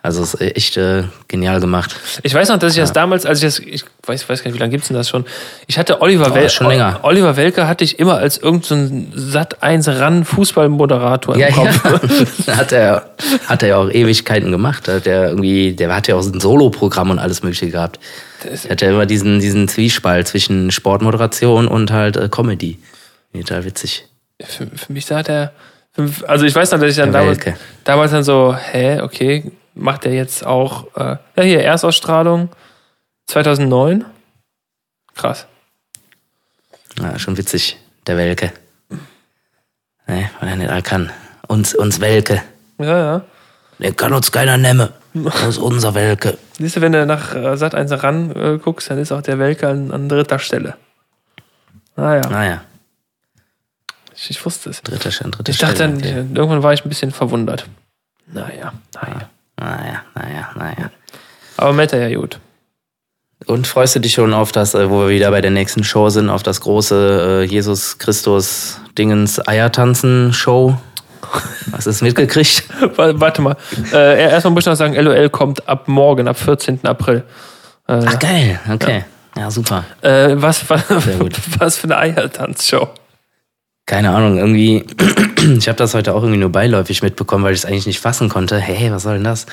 Also es ist echt äh, genial gemacht.
Ich weiß noch, dass ich ja. das damals, als ich das, ich weiß, weiß gar nicht, wie lange gibt's denn das schon? Ich hatte Oliver
oh, Welke. schon länger.
Oliver Welke hatte ich immer als irgendein so Sat 1 ran Fußballmoderator im
ja,
Kopf.
Ja. hat er hat er ja auch Ewigkeiten gemacht. Hat er irgendwie, der hat ja auch ein Solo-Programm und alles mögliche gehabt. Er hat ja immer diesen, diesen Zwiespalt zwischen Sportmoderation und halt äh, Comedy. Total witzig.
Für, für mich sah der, also ich weiß noch, dass ich dann damals, damals dann so, hä, okay, macht er jetzt auch, äh, ja hier, Erstausstrahlung 2009. Krass.
Ja, schon witzig, der Welke. Ne, weil er nicht all kann. Uns, uns Welke.
Ja, ja.
Der kann uns keiner nehmen. Das ist unser Welke.
Siehst du, wenn du nach äh, Sat 1 ran äh, guckst, dann ist auch der Welke an, an dritter Stelle. Naja.
Naja.
Ich, ich wusste es.
Dritter, dritter
ich dachte dann, okay. irgendwann war ich ein bisschen verwundert. Naja, naja.
Naja, naja, naja.
Aber Meta ja gut.
Und freust du dich schon auf das, äh, wo wir wieder bei der nächsten Show sind, auf das große äh, Jesus Christus Dingens Eiertanzen Show? Hast du es mitgekriegt?
Warte mal. Äh, erstmal muss ich noch sagen, LOL kommt ab morgen, ab 14. April.
Äh, Ach geil, okay. Ja, ja super.
Äh, was, was, was für eine Eiertanzshow?
Keine Ahnung, irgendwie, ich habe das heute auch irgendwie nur beiläufig mitbekommen, weil ich es eigentlich nicht fassen konnte. Hey, was soll denn das?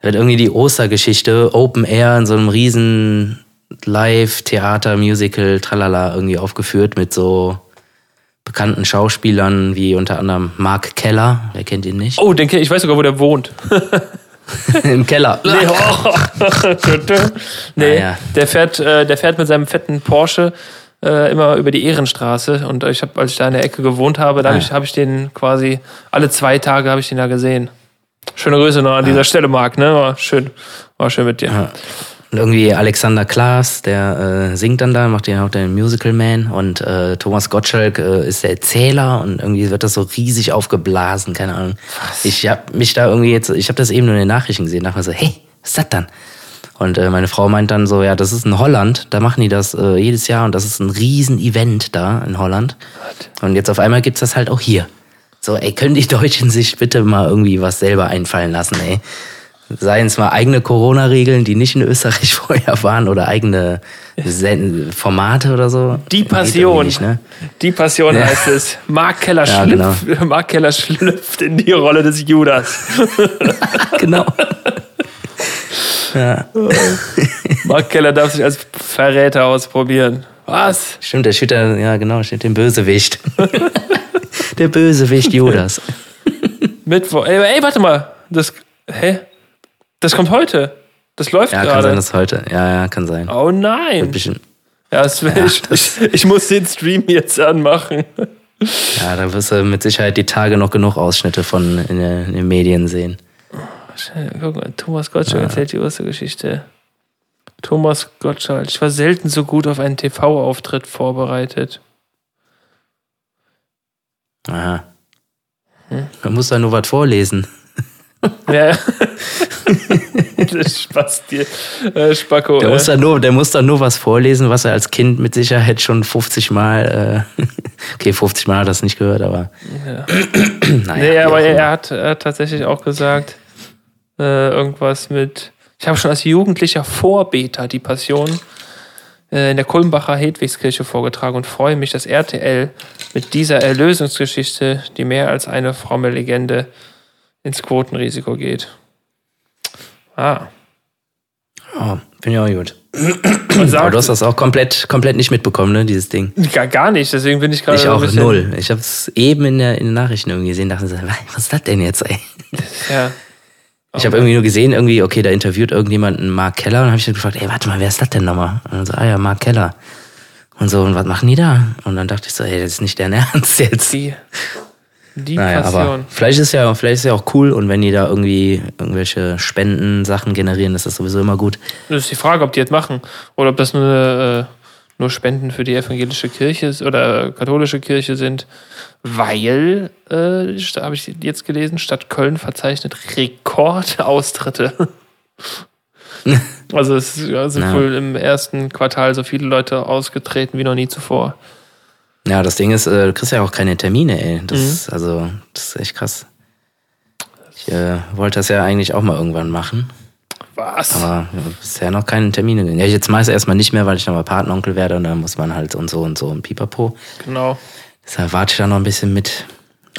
Da wird irgendwie die Ostergeschichte Open Air in so einem riesen Live-Theater, Musical, tralala irgendwie aufgeführt mit so bekannten Schauspielern wie unter anderem Mark Keller. Wer kennt ihn nicht?
Oh, denke ich weiß sogar, wo der wohnt.
Im Keller.
Nee, oh. nee ah, ja. der, fährt, äh, der fährt mit seinem fetten Porsche äh, immer über die Ehrenstraße. Und ich habe, als ich da in der Ecke gewohnt habe, da ah. habe ich, hab ich den quasi alle zwei Tage habe ich den da gesehen. Schöne Grüße noch an dieser Stelle, Marc. Ne? War schön, war schön mit dir. Ja.
Und irgendwie Alexander Klaas, der äh, singt dann da, macht ja auch den Musical Man und äh, Thomas Gottschalk äh, ist der Erzähler und irgendwie wird das so riesig aufgeblasen, keine Ahnung. Was? Ich habe mich da irgendwie jetzt, ich habe das eben nur in den Nachrichten gesehen, dachte mir so, hey, was ist das dann? Und äh, meine Frau meint dann so, ja, das ist in Holland, da machen die das äh, jedes Jahr und das ist ein Riesen-Event da in Holland. Und jetzt auf einmal gibt's das halt auch hier. So, ey, können die Deutschen sich bitte mal irgendwie was selber einfallen lassen, ey? Seien es mal eigene Corona-Regeln, die nicht in Österreich vorher waren oder eigene Formate oder so.
Die Passion. Nicht, ne? Die Passion ja. heißt es. Mark Keller, ja, schlüpft, genau. Mark Keller schlüpft in die Rolle des Judas.
genau.
Ja. Mark Keller darf sich als Verräter ausprobieren. Was?
Stimmt, der steht da, ja genau, steht dem Bösewicht. der Bösewicht Judas.
Mittwoch. Ey, ey, warte mal. Das, hä? Das kommt heute. Das läuft ja, gerade. Ja,
kann sein, dass heute. Ja, ja, kann sein.
Oh nein.
Bisschen,
ja, das ja, ich, ich, ich muss den Stream jetzt anmachen.
Ja, da wirst du mit Sicherheit die Tage noch genug Ausschnitte von in den Medien sehen.
Guck mal, Thomas Gottschalk ja. erzählt die Ostergeschichte. Thomas Gottschalk. Ich war selten so gut auf einen TV-Auftritt vorbereitet.
Aha. Hm? Man muss da nur was vorlesen.
Ja. das Spaß dir. Äh, Spacko.
Der, äh. muss da nur, der muss da nur was vorlesen, was er als Kind mit Sicherheit schon 50 Mal, äh, okay, 50 Mal hat er das nicht gehört, aber.
Ja. naja, nee, aber er, er, hat, er hat tatsächlich auch gesagt, äh, irgendwas mit. Ich habe schon als jugendlicher Vorbeter die Passion äh, in der Kulmbacher Hedwigskirche vorgetragen und freue mich, dass RTL mit dieser Erlösungsgeschichte, die mehr als eine fromme Legende, ins Quotenrisiko geht. Ah.
Oh, bin ja auch gut. Aber du hast das auch komplett, komplett nicht mitbekommen, ne, dieses Ding.
Gar, gar nicht, deswegen bin ich gerade.
Ich auch null. Ich habe es eben in, der, in den Nachrichten irgendwie gesehen, dachte so, was ist das denn jetzt, ey?
Ja.
Ich habe irgendwie nur gesehen, irgendwie, okay, da interviewt irgendjemand einen Mark Keller und habe ich dann gefragt, ey, warte mal, wer ist das denn nochmal? Und dann so, ah ja, Mark Keller. Und so, und was machen die da? Und dann dachte ich so, ey, das ist nicht der Ernst jetzt.
Die, die
naja, Passion. Aber vielleicht ist ja, vielleicht ist ja auch cool und wenn die da irgendwie irgendwelche Spendensachen generieren, ist das sowieso immer gut.
Das ist die Frage, ob die jetzt machen oder ob das nur, äh, nur Spenden für die evangelische Kirche oder katholische Kirche sind weil, äh, habe ich jetzt gelesen, Stadt Köln verzeichnet Rekordaustritte. Also es sind ja. wohl im ersten Quartal so viele Leute ausgetreten wie noch nie zuvor.
Ja, das Ding ist, äh, du kriegst ja auch keine Termine, ey. Das mhm. ist, also, das ist echt krass. Ich äh, wollte das ja eigentlich auch mal irgendwann machen.
Was?
Aber ja, bisher noch keine Termine. Ja, jetzt meist erstmal nicht mehr, weil ich nochmal Patenonkel werde und dann muss man halt und so und so und pipapo.
Genau.
Deshalb warte ich da noch ein bisschen mit.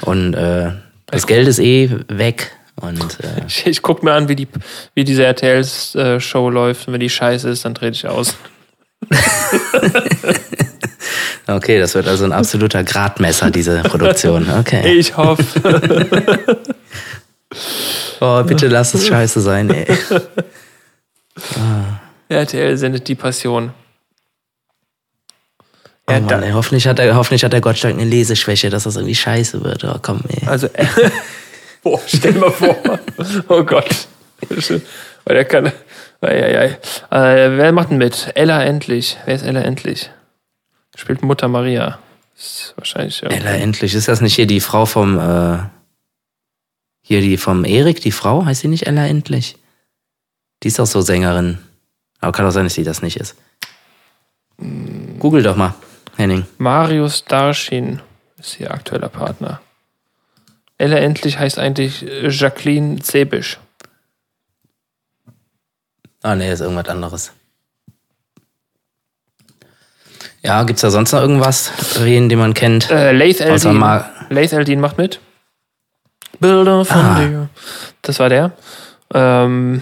Und äh, das Geld ist eh weg. Und, äh,
ich, ich guck mir an, wie, die, wie diese RTL-Show läuft. Und wenn die scheiße ist, dann trete ich aus.
okay, das wird also ein absoluter Gradmesser, diese Produktion. Okay.
Ich hoffe.
Oh, bitte lass es scheiße sein, ey.
Ah. RTL sendet die Passion.
Oh Mann, ey, hoffentlich, hat der, hoffentlich hat der Gottschalk eine Leseschwäche, dass das irgendwie scheiße wird. Oh, komm, ey.
Also, äh, boah, stell mal vor. Oh Gott. Weil der kann. Ei, ei, ei. Äh, wer macht denn mit? Ella Endlich. Wer ist Ella Endlich? Spielt Mutter Maria. Ist wahrscheinlich.
Ja. Ella Endlich. Ist das nicht hier die Frau vom. Äh, hier die vom Erik, die Frau? Heißt sie nicht Ella Endlich? Die ist auch so Sängerin. Aber kann auch sein, dass sie das nicht ist. Google doch mal. Henning.
Marius Darschin ist ihr aktueller Partner. Ella Endlich heißt eigentlich äh, Jacqueline Zebisch.
Ah, nee, ist irgendwas anderes. Ja, gibt's da sonst noch irgendwas, wen, den man kennt?
Äh, Laith Eldin. Laith Eldin macht mit. Bilder von ah. dir. Das war der. Ähm,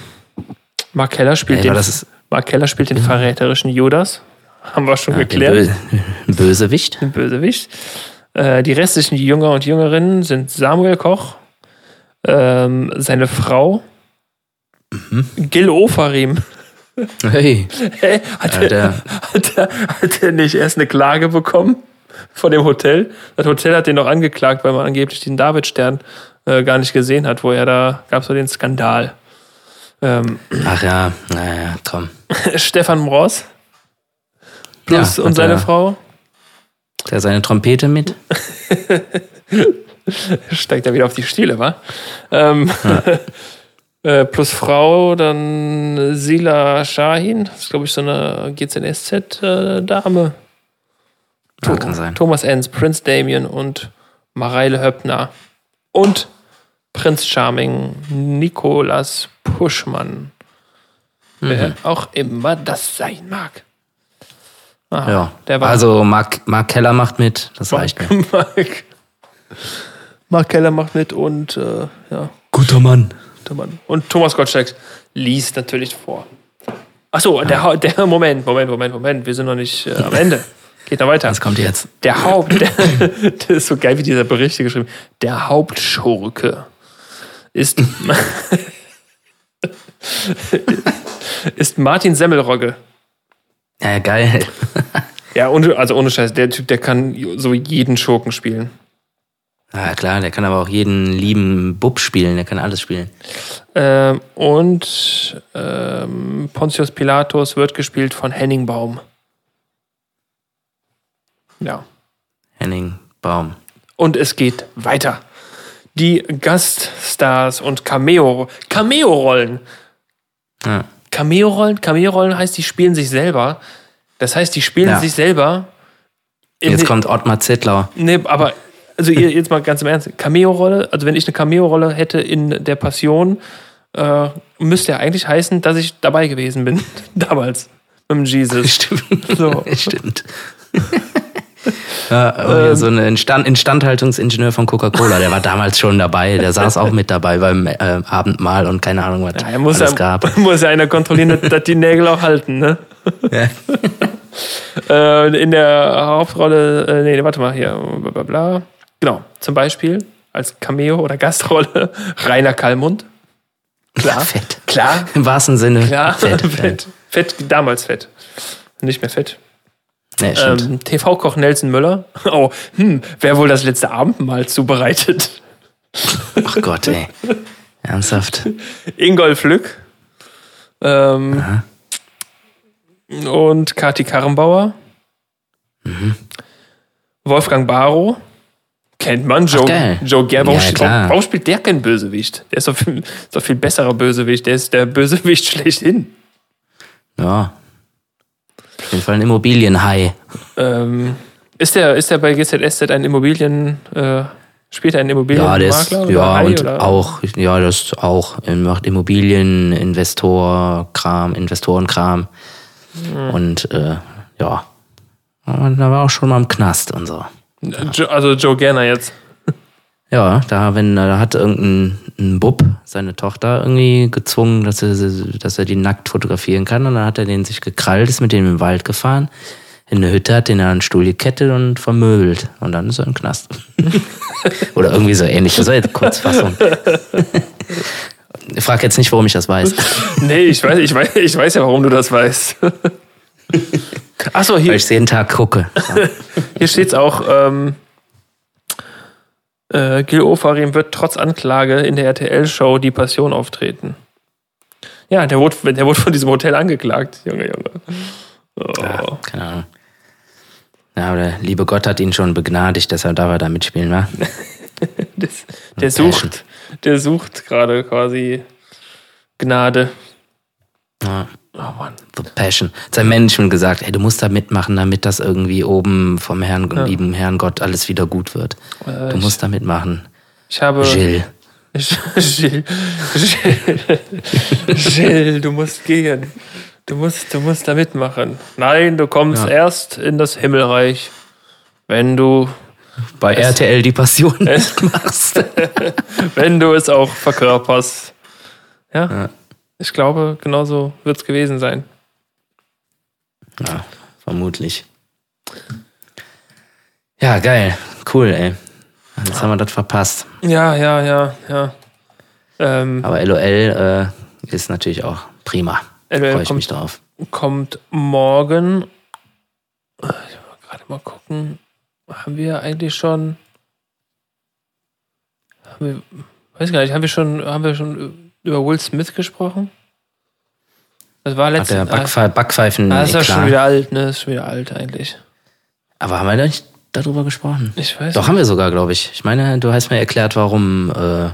Mark Keller spielt
nee,
den. Mark Keller spielt den verräterischen Judas. Haben wir schon ja, geklärt.
Ein Bösewicht.
Ein Bösewicht. Äh, die restlichen Jünger und Jüngerinnen sind Samuel Koch, ähm, seine Frau, mhm. Gil Ofarim.
Hey.
hey hat, er, hat, er, hat er nicht erst eine Klage bekommen von dem Hotel? Das Hotel hat den noch angeklagt, weil man angeblich den Davidstern äh, gar nicht gesehen hat, wo er da gab es so den Skandal.
Ähm, Ach ja, naja, komm.
Stefan Mross Plus ja, und seine
der,
Frau?
Der seine Trompete mit.
Steigt er wieder auf die Stiele, wa? Ähm, ja. Äh, plus Frau, dann Sila Shahin, das ist glaube ich so eine GZSZ-Dame.
Ja, kann sein.
Thomas Enz, Prince Damien und Mareile Höppner. Und Prinz Charming, Nikolas Puschmann. Mhm. Wer auch immer das sein mag.
Aha, ja. also Mark, Mark Keller macht mit, das Mark, reicht mir.
Mark, Mark Keller macht mit und äh, ja.
Guter Mann.
Guter Mann. Und Thomas Gottschalk liest natürlich vor. Achso, ja. der, der Moment, Moment, Moment, Moment. Wir sind noch nicht äh, am Ende. Geht noch weiter.
Was kommt jetzt?
Der Haupt, der, das ist so geil, wie dieser Bericht hier geschrieben. Der Hauptschurke ist, ist Martin Semmelrogge.
Ja, geil.
ja, also ohne Scheiß, der Typ, der kann so jeden Schurken spielen.
Ja, klar, der kann aber auch jeden lieben Bub spielen, der kann alles spielen.
Ähm, und ähm, Pontius Pilatus wird gespielt von Henning Baum. Ja.
Henning Baum.
Und es geht weiter. Die Gaststars und Cameo, Cameo-Rollen. Ja. Cameo-Rollen, Cameo-Rollen heißt, die spielen sich selber. Das heißt, die spielen ja. sich selber.
Jetzt kommt Ottmar Zettler.
Nee, aber also jetzt mal ganz im Ernst. Cameo-Rolle, also wenn ich eine Cameo-Rolle hätte in der Passion, äh, müsste ja eigentlich heißen, dass ich dabei gewesen bin. Damals. Mit dem Jesus.
Stimmt. So. Stimmt. Ja, ähm, so ein Instand Instandhaltungsingenieur von Coca-Cola, der war damals schon dabei, der saß auch mit dabei beim äh, Abendmahl und keine Ahnung, was
ja, muss alles gab. Muss ja einer kontrollieren, dass die Nägel auch halten, ne? Ja. äh, in der Hauptrolle, äh, nee, warte mal hier, bla bla bla. Genau, zum Beispiel als Cameo oder Gastrolle Rainer Kallmund.
Klar. Fett. Klar. Im wahrsten Sinne.
Klar. Fett. Fett. Fett, damals fett. Nicht mehr fett.
Nee,
ähm, TV-Koch Nelson Müller. Oh, hm, wer wohl das letzte Abendmahl zubereitet?
Ach Gott, ey. Ernsthaft.
Ingolf Lück. Ähm, und Kati Karrenbauer. Mhm. Wolfgang Barrow. Kennt man. Joe, Ach, Joe Gerber. Ja, warum, warum, spielt der kein Bösewicht? Der ist doch viel, ist doch viel besserer Bösewicht. Der ist der Bösewicht schlechthin.
Ja. Auf jeden Fall ein Immobilienhai.
Ähm, ist der, ist der bei GZSZ ein Immobilien, äh, spielt er ein Immobilienmakler?
Ja, der ist, ja, Hai, und oder? auch, ja, das auch, er macht Immobilien, Investor, Kram, Investorenkram. Hm. Und, äh, ja. Da war auch schon mal im Knast und so.
Also Joe Gerner jetzt.
Ja, da, wenn, da hat irgendein Bub seine Tochter irgendwie gezwungen, dass er, dass er die nackt fotografieren kann. Und dann hat er den sich gekrallt, ist mit dem im Wald gefahren, in eine Hütte, hat den an einen Stuhl gekettet und vermöbelt. Und dann ist er im Knast. Oder irgendwie so ähnlich. Das war jetzt Kurzfassung. Ich frage jetzt nicht, warum ich das weiß.
nee, ich weiß, ich weiß, ich weiß ja, warum du das weißt.
Achso, hier. Weil ich jeden Tag gucke.
Hier steht's auch, ähm, äh, Gil Ofarim wird trotz Anklage in der RTL-Show Die Passion auftreten. Ja, der wurde, der wurde von diesem Hotel angeklagt, Junge, Junge.
Oh. Ja, keine Ahnung. Ja, aber der liebe Gott hat ihn schon begnadigt, darf er da mitspielen, wa?
das, der sucht, der sucht gerade quasi Gnade.
Ja. Oh Mann. The Passion. Sein Management gesagt, ey, du musst da mitmachen, damit das irgendwie oben vom Herrn, ja. lieben Herrn Gott alles wieder gut wird. Äh, du musst da mitmachen.
Ich habe.
Gilles.
Gilles. Gilles. Gilles, du musst gehen. Du musst, du musst da mitmachen. Nein, du kommst ja. erst in das Himmelreich, wenn du
bei RTL die Passion machst.
wenn du es auch verkörperst. ja. ja. Ich glaube, genauso wird es gewesen sein.
Ja, vermutlich. Ja, geil. Cool, ey. Jetzt ja. haben wir das verpasst.
Ja, ja, ja, ja. Ähm,
Aber LOL äh, ist natürlich auch prima. LOL Freue ich kommt, mich drauf.
Kommt morgen. Ich will gerade mal gucken. Haben wir eigentlich schon. Haben wir, weiß gar nicht, haben wir schon, haben wir schon über Will Smith gesprochen? Das war letztes
Jahr. Backpfe Backpfeifen.
Ah, das ist ja schon wieder alt, ne? Das ist schon wieder alt eigentlich.
Aber haben wir da nicht darüber gesprochen?
Ich weiß.
Doch, nicht. haben wir sogar, glaube ich. Ich meine, du hast mir erklärt, warum. Äh,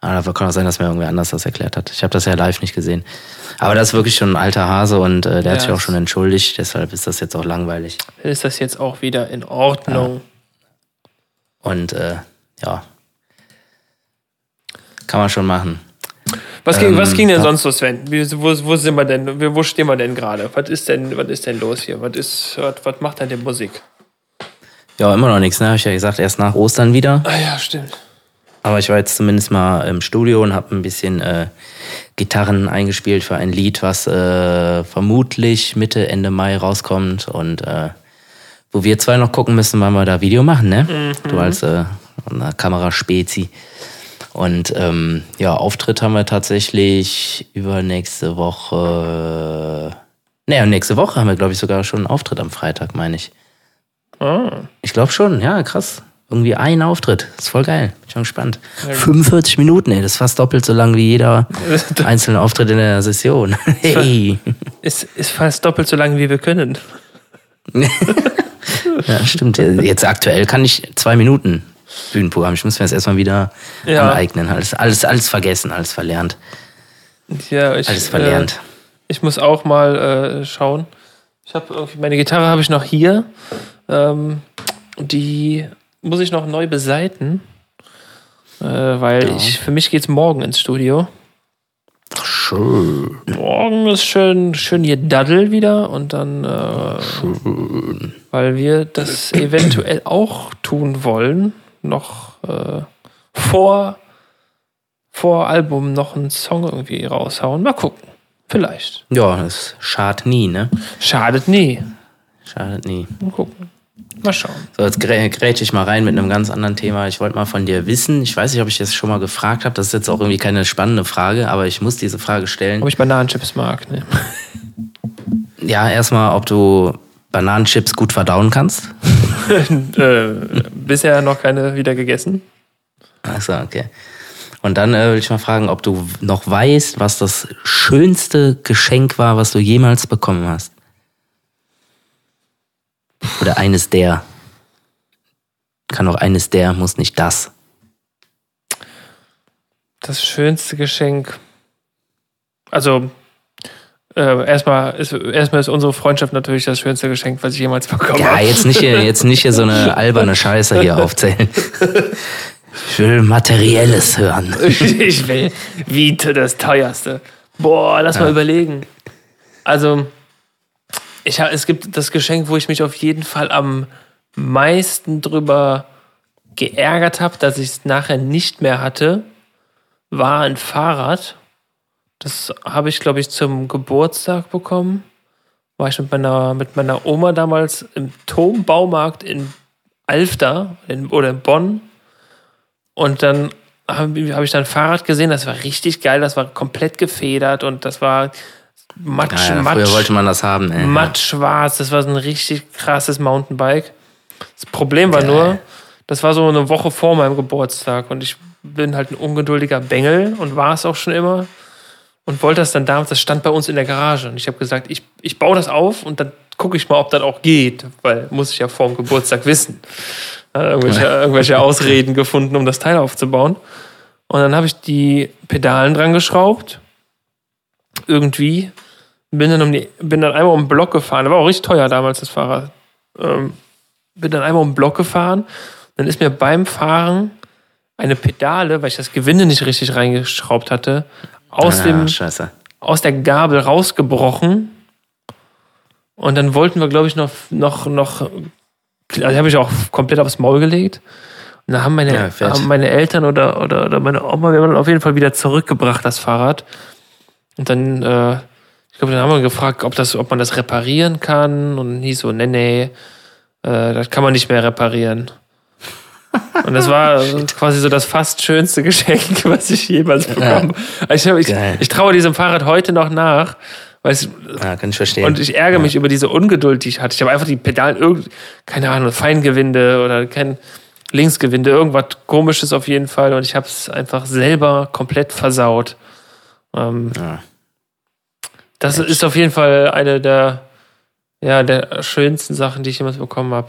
ah, da kann auch sein, dass mir irgendwer anders das erklärt hat. Ich habe das ja live nicht gesehen. Aber das ist wirklich schon ein alter Hase und äh, der ja, hat sich auch schon entschuldigt. Deshalb ist das jetzt auch langweilig.
Ist das jetzt auch wieder in Ordnung?
Ja. Und äh, ja. Kann man schon machen.
Was ging, ähm, was ging denn sonst so, Sven? Wo, wo sind wir denn? Wo stehen wir denn gerade? Was ist denn, was ist denn los hier? Was, ist, was, was macht denn die Musik?
Ja, immer noch nichts, ne? Habe ich ja gesagt, erst nach Ostern wieder.
Ah ja, stimmt.
Aber ich war jetzt zumindest mal im Studio und habe ein bisschen äh, Gitarren eingespielt für ein Lied, was äh, vermutlich Mitte, Ende Mai rauskommt und äh, wo wir zwei noch gucken müssen, wann wir da Video machen, ne? Mhm. Du als äh, Kameraspezi. Und ähm, ja, Auftritt haben wir tatsächlich übernächste Woche. Naja, nächste Woche haben wir, glaube ich, sogar schon einen Auftritt am Freitag, meine ich. Oh. Ich glaube schon, ja, krass. Irgendwie ein Auftritt. Ist voll geil. Bin schon gespannt. Ja, 45 Minuten, ey. Das ist fast doppelt so lang wie jeder einzelne Auftritt in der Session.
hey. Ist, ist fast doppelt so lang, wie wir können.
ja, stimmt. Jetzt aktuell kann ich zwei Minuten Bühnenprogramm. Ich muss mir das erstmal wieder ja. aneignen. Alles, alles, alles vergessen, alles verlernt.
Ja, ich,
alles verlernt. Äh,
ich muss auch mal äh, schauen. Ich habe meine Gitarre habe ich noch hier. Ähm, die muss ich noch neu beseiten, äh, weil ja. ich für mich geht's morgen ins Studio.
Schön.
Morgen ist schön, schön hier Daddel wieder und dann, äh, schön. weil wir das eventuell auch tun wollen, noch äh, vor, vor Album noch einen Song irgendwie raushauen. Mal gucken. Vielleicht.
Ja, das schadet nie, ne?
Schadet nie.
Schadet nie.
Mal gucken. Mal schauen.
So, jetzt grätsche ich mal rein mit einem ganz anderen Thema. Ich wollte mal von dir wissen, ich weiß nicht, ob ich das schon mal gefragt habe, das ist jetzt auch irgendwie keine spannende Frage, aber ich muss diese Frage stellen.
Ob ich Bananenchips mag, ne?
Ja, erstmal, ob du Bananenchips gut verdauen kannst?
äh, bisher noch keine wieder gegessen.
Achso, okay. Und dann äh, will ich mal fragen, ob du noch weißt, was das schönste Geschenk war, was du jemals bekommen hast. Oder eines der. Kann auch eines der, muss nicht das.
Das schönste Geschenk. Also, äh, erstmal, ist, erstmal ist unsere Freundschaft natürlich das schönste Geschenk, was ich jemals bekommen habe.
Ja, jetzt nicht hier, jetzt nicht hier so eine alberne Scheiße hier aufzählen. Ich will Materielles hören.
ich will Vite, das teuerste. Boah, lass ja. mal überlegen. Also, ich hab, es gibt das Geschenk, wo ich mich auf jeden Fall am meisten drüber geärgert habe, dass ich es nachher nicht mehr hatte, war ein Fahrrad. Das habe ich, glaube ich, zum Geburtstag bekommen. War ich mit meiner, mit meiner Oma damals im Turmbaumarkt in Alfter in, oder in Bonn. Und dann habe hab ich dann ein Fahrrad gesehen, das war richtig geil, das war komplett gefedert und das war matsch,
ja, ja,
matsch.
Früher wollte man das haben, ey.
Matt schwarz, das war so ein richtig krasses Mountainbike. Das Problem war geil. nur, das war so eine Woche vor meinem Geburtstag und ich bin halt ein ungeduldiger Bengel und war es auch schon immer und wollte das dann damals, das stand bei uns in der Garage und ich habe gesagt, ich, ich baue das auf und dann gucke ich mal, ob das auch geht, weil muss ich ja vor dem Geburtstag wissen. Irgendwelche, irgendwelche Ausreden gefunden, um das Teil aufzubauen. Und dann habe ich die Pedalen dran geschraubt. Irgendwie. Bin dann, um die, bin dann einmal um den Block gefahren. Das war auch richtig teuer damals, das Fahrrad. Ähm, bin dann einmal um den Block gefahren. Dann ist mir beim Fahren eine Pedale, weil ich das Gewinde nicht richtig reingeschraubt hatte, aus, ah, dem, Scheiße. aus der Gabel rausgebrochen. Und dann wollten wir, glaube ich, noch, noch, noch also habe ich auch komplett aufs Maul gelegt. Und da haben meine, ja, haben meine Eltern oder, oder, oder meine Oma, wir haben dann auf jeden Fall wieder zurückgebracht, das Fahrrad. Und dann, äh, ich glaube, dann haben wir gefragt, ob, das, ob man das reparieren kann. Und hieß so, nee, nee, äh, das kann man nicht mehr reparieren. Und das war quasi so das fast schönste Geschenk, was ich jemals bekommen habe. Also ich, ich, ich traue diesem Fahrrad heute noch nach, Weißt,
ja, kann ich verstehen.
Und ich ärgere ja. mich über diese Ungeduld, die ich hatte. Ich habe einfach die Pedalen, irgend, keine Ahnung, Feingewinde oder kein Linksgewinde, irgendwas komisches auf jeden Fall. Und ich habe es einfach selber komplett versaut. Ähm, ja. Das Mensch. ist auf jeden Fall eine der, ja, der schönsten Sachen, die ich jemals bekommen habe.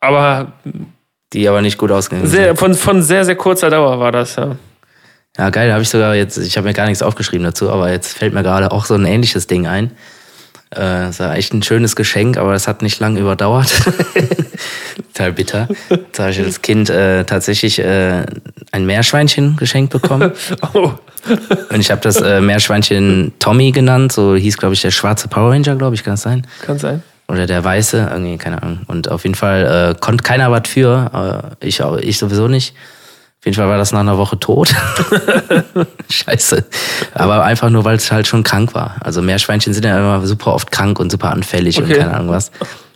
Aber.
Die aber nicht gut ausgegangen
sind. Von, von sehr, sehr kurzer Dauer war das, ja.
Ja, geil, da habe ich sogar jetzt, ich habe mir gar nichts aufgeschrieben dazu, aber jetzt fällt mir gerade auch so ein ähnliches Ding ein. Äh, das war echt ein schönes Geschenk, aber das hat nicht lange überdauert. Total bitter. Jetzt habe ich als Kind äh, tatsächlich äh, ein Meerschweinchen geschenkt bekommen. oh. Und ich habe das äh, Meerschweinchen Tommy genannt, so hieß, glaube ich, der schwarze Power Ranger, glaube ich, kann das sein?
Kann sein.
Oder der weiße, irgendwie, keine Ahnung. Und auf jeden Fall äh, konnte keiner was für, äh, ich, ich sowieso nicht. Auf jeden Fall war das nach einer Woche tot. Scheiße. Aber einfach nur, weil es halt schon krank war. Also Meerschweinchen sind ja immer super oft krank und super anfällig okay. und keine Ahnung was.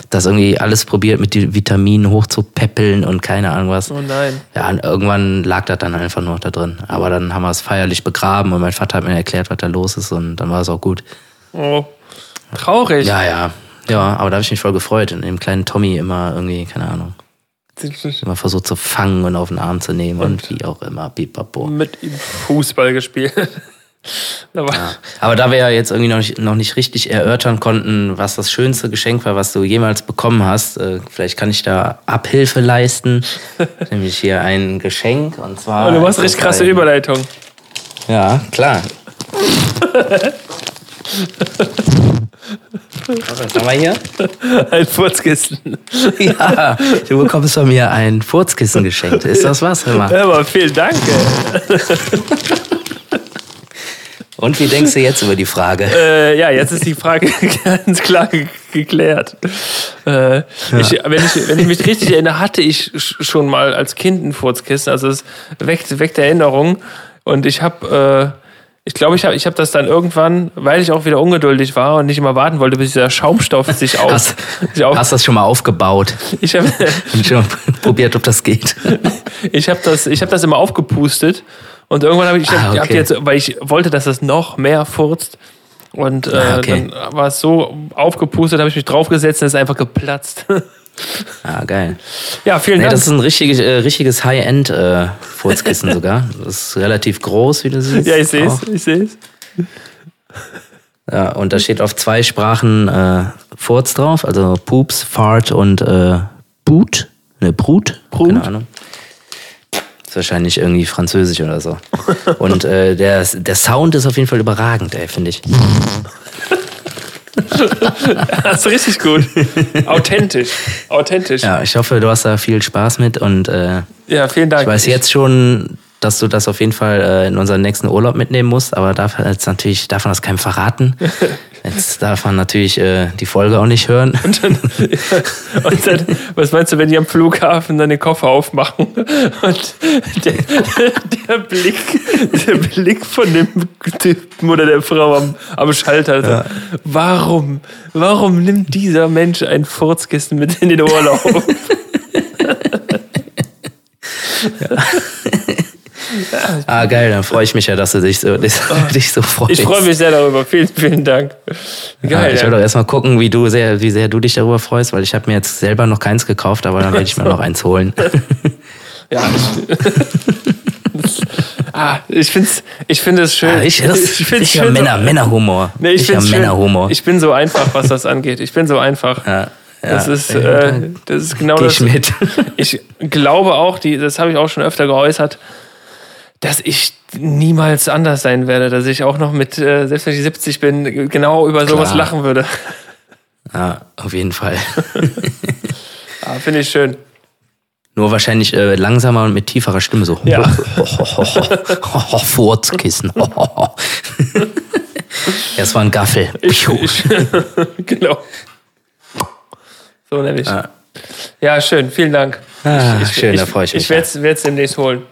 Das irgendwie alles probiert mit den Vitaminen hochzupäppeln und keine Ahnung was.
Oh nein.
Ja, und irgendwann lag das dann einfach nur da drin. Aber dann haben wir es feierlich begraben und mein Vater hat mir erklärt, was da los ist und dann war es auch gut.
Oh. Traurig.
Ja, ja. Ja, aber da habe ich mich voll gefreut. Und dem kleinen Tommy immer irgendwie, keine Ahnung. Immer versucht zu fangen und auf den Arm zu nehmen und, und wie auch immer. Bipapo.
Mit ihm Fußball gespielt.
ja. Aber da wir ja jetzt irgendwie noch nicht, noch nicht richtig erörtern konnten, was das schönste Geschenk war, was du jemals bekommen hast, äh, vielleicht kann ich da Abhilfe leisten. Nämlich hier ein Geschenk und zwar.
Oh, du machst richtig krasse. Überleitung.
Ja, klar. Was haben wir hier?
Ein Furzkissen.
Ja, du bekommst von mir ein Furzkissen geschenkt. Ist das was, hör mal?
Ja, aber vielen Dank.
Und wie denkst du jetzt über die Frage?
Äh, ja, jetzt ist die Frage ganz klar geklärt. Äh, ja. ich, wenn, ich, wenn ich mich richtig erinnere, hatte ich schon mal als Kind ein Furzkissen. Also es weckt, weckt Erinnerungen. Und ich habe... Äh, ich glaube, ich habe ich hab das dann irgendwann, weil ich auch wieder ungeduldig war und nicht immer warten wollte, bis dieser Schaumstoff sich auf.
Hast, sich auf hast das schon mal aufgebaut?
Ich habe
schon probiert, ob das geht.
ich habe das, ich hab das immer aufgepustet und irgendwann habe ich, ah, okay. hab jetzt, weil ich wollte, dass das noch mehr furzt. Und äh, ah, okay. dann war es so aufgepustet, habe ich mich draufgesetzt und es ist einfach geplatzt.
Ah, geil.
Ja, vielen nee, Dank.
Das ist ein richtiges, äh, richtiges High-End-Furzkissen äh, sogar. Das ist relativ groß, wie du siehst.
Ja, ich sehe es. Ich sehe es.
Ja, und da steht auf zwei Sprachen äh, Furz drauf, also Poops, Fart und äh, Boot. Ne, Brut.
Brut. Keine Ahnung.
Ist wahrscheinlich irgendwie französisch oder so. Und äh, der, der Sound ist auf jeden Fall überragend, ey, finde ich.
das ist richtig gut. Authentisch. Authentisch.
Ja, ich hoffe, du hast da viel Spaß mit und äh,
ja, vielen Dank.
Ich weiß jetzt schon, dass du das auf jeden Fall äh, in unseren nächsten Urlaub mitnehmen musst, aber darf jetzt natürlich, darf man das keinem verraten. Jetzt darf man natürlich äh, die Folge auch nicht hören.
Und dann, ja, und dann, was meinst du, wenn die am Flughafen dann den Koffer aufmachen und der, der Blick, der Blick von dem Typen oder der Frau am, am Schalter, also, ja. warum, warum nimmt dieser Mensch ein Furzkissen mit in den Urlaub?
ja. Ah, geil, dann freue ich mich ja, dass du dich so, dich, oh, dich so freust.
Ich freue mich sehr darüber. Vielen, vielen Dank.
Geil. Ja, ich will doch erstmal gucken, wie du sehr, wie sehr du dich darüber freust, weil ich habe mir jetzt selber noch keins gekauft, aber dann werde ich mir noch eins holen.
ja, ich, ah, ich finde es ich find schön. Ah,
ich ich, ich, ich schön Männer, so, Männerhumor.
Nee, ich ich Männerhumor. Ich bin so einfach, was das angeht. Ich bin so einfach. Ja. Ja, das, ist, äh, das ist genau das.
Ich mit.
Ich glaube auch, die, das habe ich auch schon öfter geäußert, dass ich niemals anders sein werde, dass ich auch noch mit, äh, selbst wenn ich 70 bin, genau über sowas Klar. lachen würde.
Ja, auf jeden Fall.
ah, Finde ich schön.
Nur wahrscheinlich äh, langsamer und mit tieferer Stimme so.
Ja.
Furzkissen. Es war ein Gaffel.
Ich, ich, genau. So nämlich. Ah. Ja, schön. Vielen Dank.
Ah, ich, schön, da freue ich mich.
Ich werde es demnächst holen.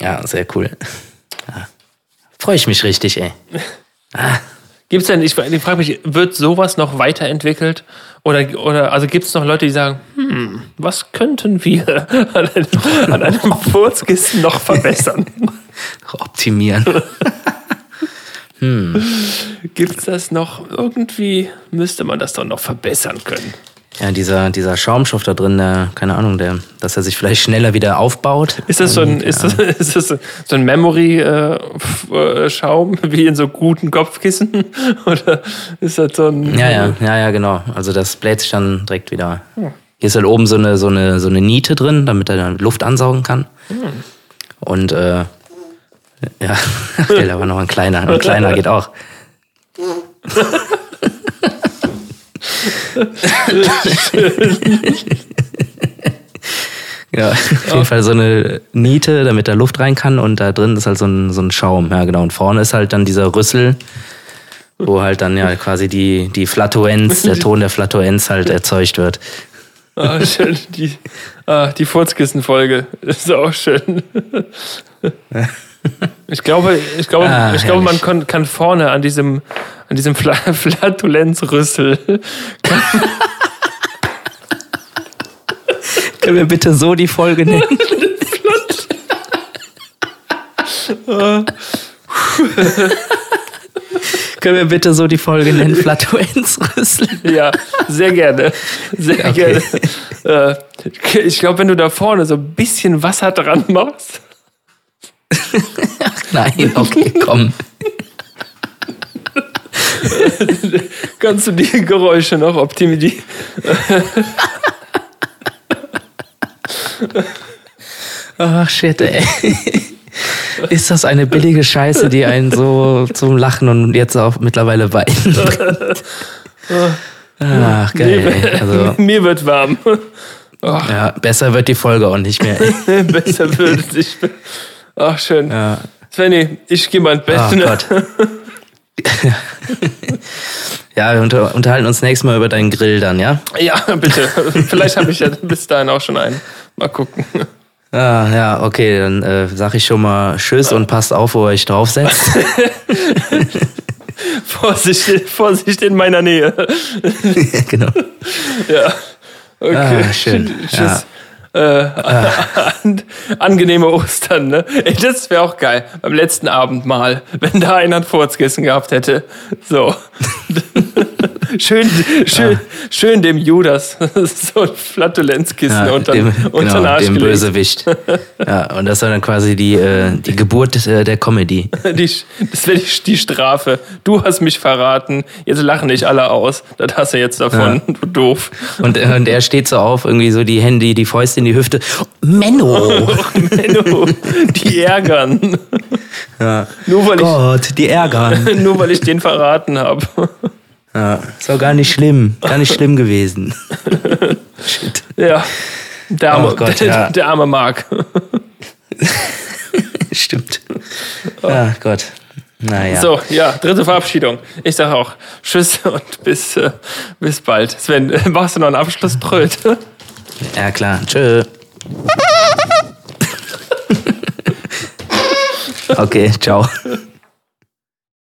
Ja, sehr cool. Ja. Freue ich mich richtig, ey.
Ah. Gibt's denn, ich, ich frage mich, wird sowas noch weiterentwickelt? Oder, oder also gibt es noch Leute, die sagen, hm, was könnten wir an einem, an einem Furzkissen noch verbessern?
Optimieren.
hm. Gibt es das noch irgendwie? Müsste man das doch noch verbessern können.
Ja, dieser, dieser Schaumstoff da drin, der, keine Ahnung, der, dass er sich vielleicht schneller wieder aufbaut.
Ist das so ein, ja. ist das, ist das so ein Memory-Schaum, äh, wie in so guten Kopfkissen? Oder ist das so ein.
Ja, ja, ja, ja, genau. Also das bläht sich dann direkt wieder. Hm. Hier ist halt oben so eine, so eine, so eine Niete drin, damit er dann Luft ansaugen kann. Hm. Und äh, ja, der aber noch ein kleiner. Ein kleiner geht auch. Ja, auf jeden Fall so eine Niete, damit da Luft rein kann und da drin ist halt so ein, so ein Schaum. Ja, genau. Und vorne ist halt dann dieser Rüssel, wo halt dann ja quasi die, die Flatuenz, der Ton der Flatuenz halt erzeugt wird.
Ah, schön. Die, ah, die Furzkissen-Folge. Ist auch schön. Ich glaube, ich glaube, ah, ich glaube, man kann, kann vorne an diesem, an diesem Flatulenzrüssel.
Können wir bitte so die Folge nennen? Können wir bitte so die Folge nennen? Flatuenzrüssel?
Ja, sehr gerne. Sehr okay. gerne. Äh, ich glaube, wenn du da vorne so ein bisschen Wasser dran machst.
Nein, okay, komm.
Kannst du die Geräusche noch optimieren?
Ach shit, ey. Ist das eine billige Scheiße, die einen so zum Lachen und jetzt auch mittlerweile weinen bringt? Ach, geil.
Mir, also, mir wird warm.
Oh. Ja, besser wird die Folge auch nicht mehr.
besser wird es nicht mehr. Ach, schön. Ja. Svenny, ich gehe mal ins Bett. Oh, Gott.
ja, wir unter, unterhalten uns nächstes Mal über deinen Grill dann, ja?
Ja, bitte. Vielleicht habe ich ja bis dahin auch schon einen. Mal gucken.
Ah, ja, okay, dann äh, sag ich schon mal Tschüss und passt auf, wo ihr euch draufsetzt.
Vorsicht, Vorsicht in meiner Nähe.
ja, genau.
Ja. Okay.
Ah, schön.
Tschüss. Ja äh, an, angenehme Ostern, ne? Ey, das wäre auch geil. Beim letzten Abend mal, wenn da einer ein Furzkissen gehabt hätte. So. schön, schön, ja. schön dem Judas so ein Flatulenzkissen ja, unter, dem, unter genau, dem
Bösewicht. Ja, und das war dann quasi die, äh, die Geburt äh, der Comedy.
Die, das wäre die, die, Strafe. Du hast mich verraten, jetzt lachen dich alle aus. Das hast du jetzt davon, ja. du doof.
Und, äh, und er steht so auf, irgendwie so die Hände, die Fäuste in die Hüfte. Menno!
Menno, die ärgern.
Ja. Nur weil Gott,
ich,
die ärgern.
Nur weil ich den verraten habe.
Ja, ist auch gar nicht schlimm. Gar nicht schlimm gewesen.
Shit. Ja. Der arme, oh Gott, ja. der arme Mark.
Stimmt. Ah, oh. Gott. Naja.
So, ja, dritte Verabschiedung. Ich sage auch Tschüss und bis, äh, bis bald. Sven, machst du noch einen Abschluss? Tröte?
Ja, klar. Tschö. okay, ciao.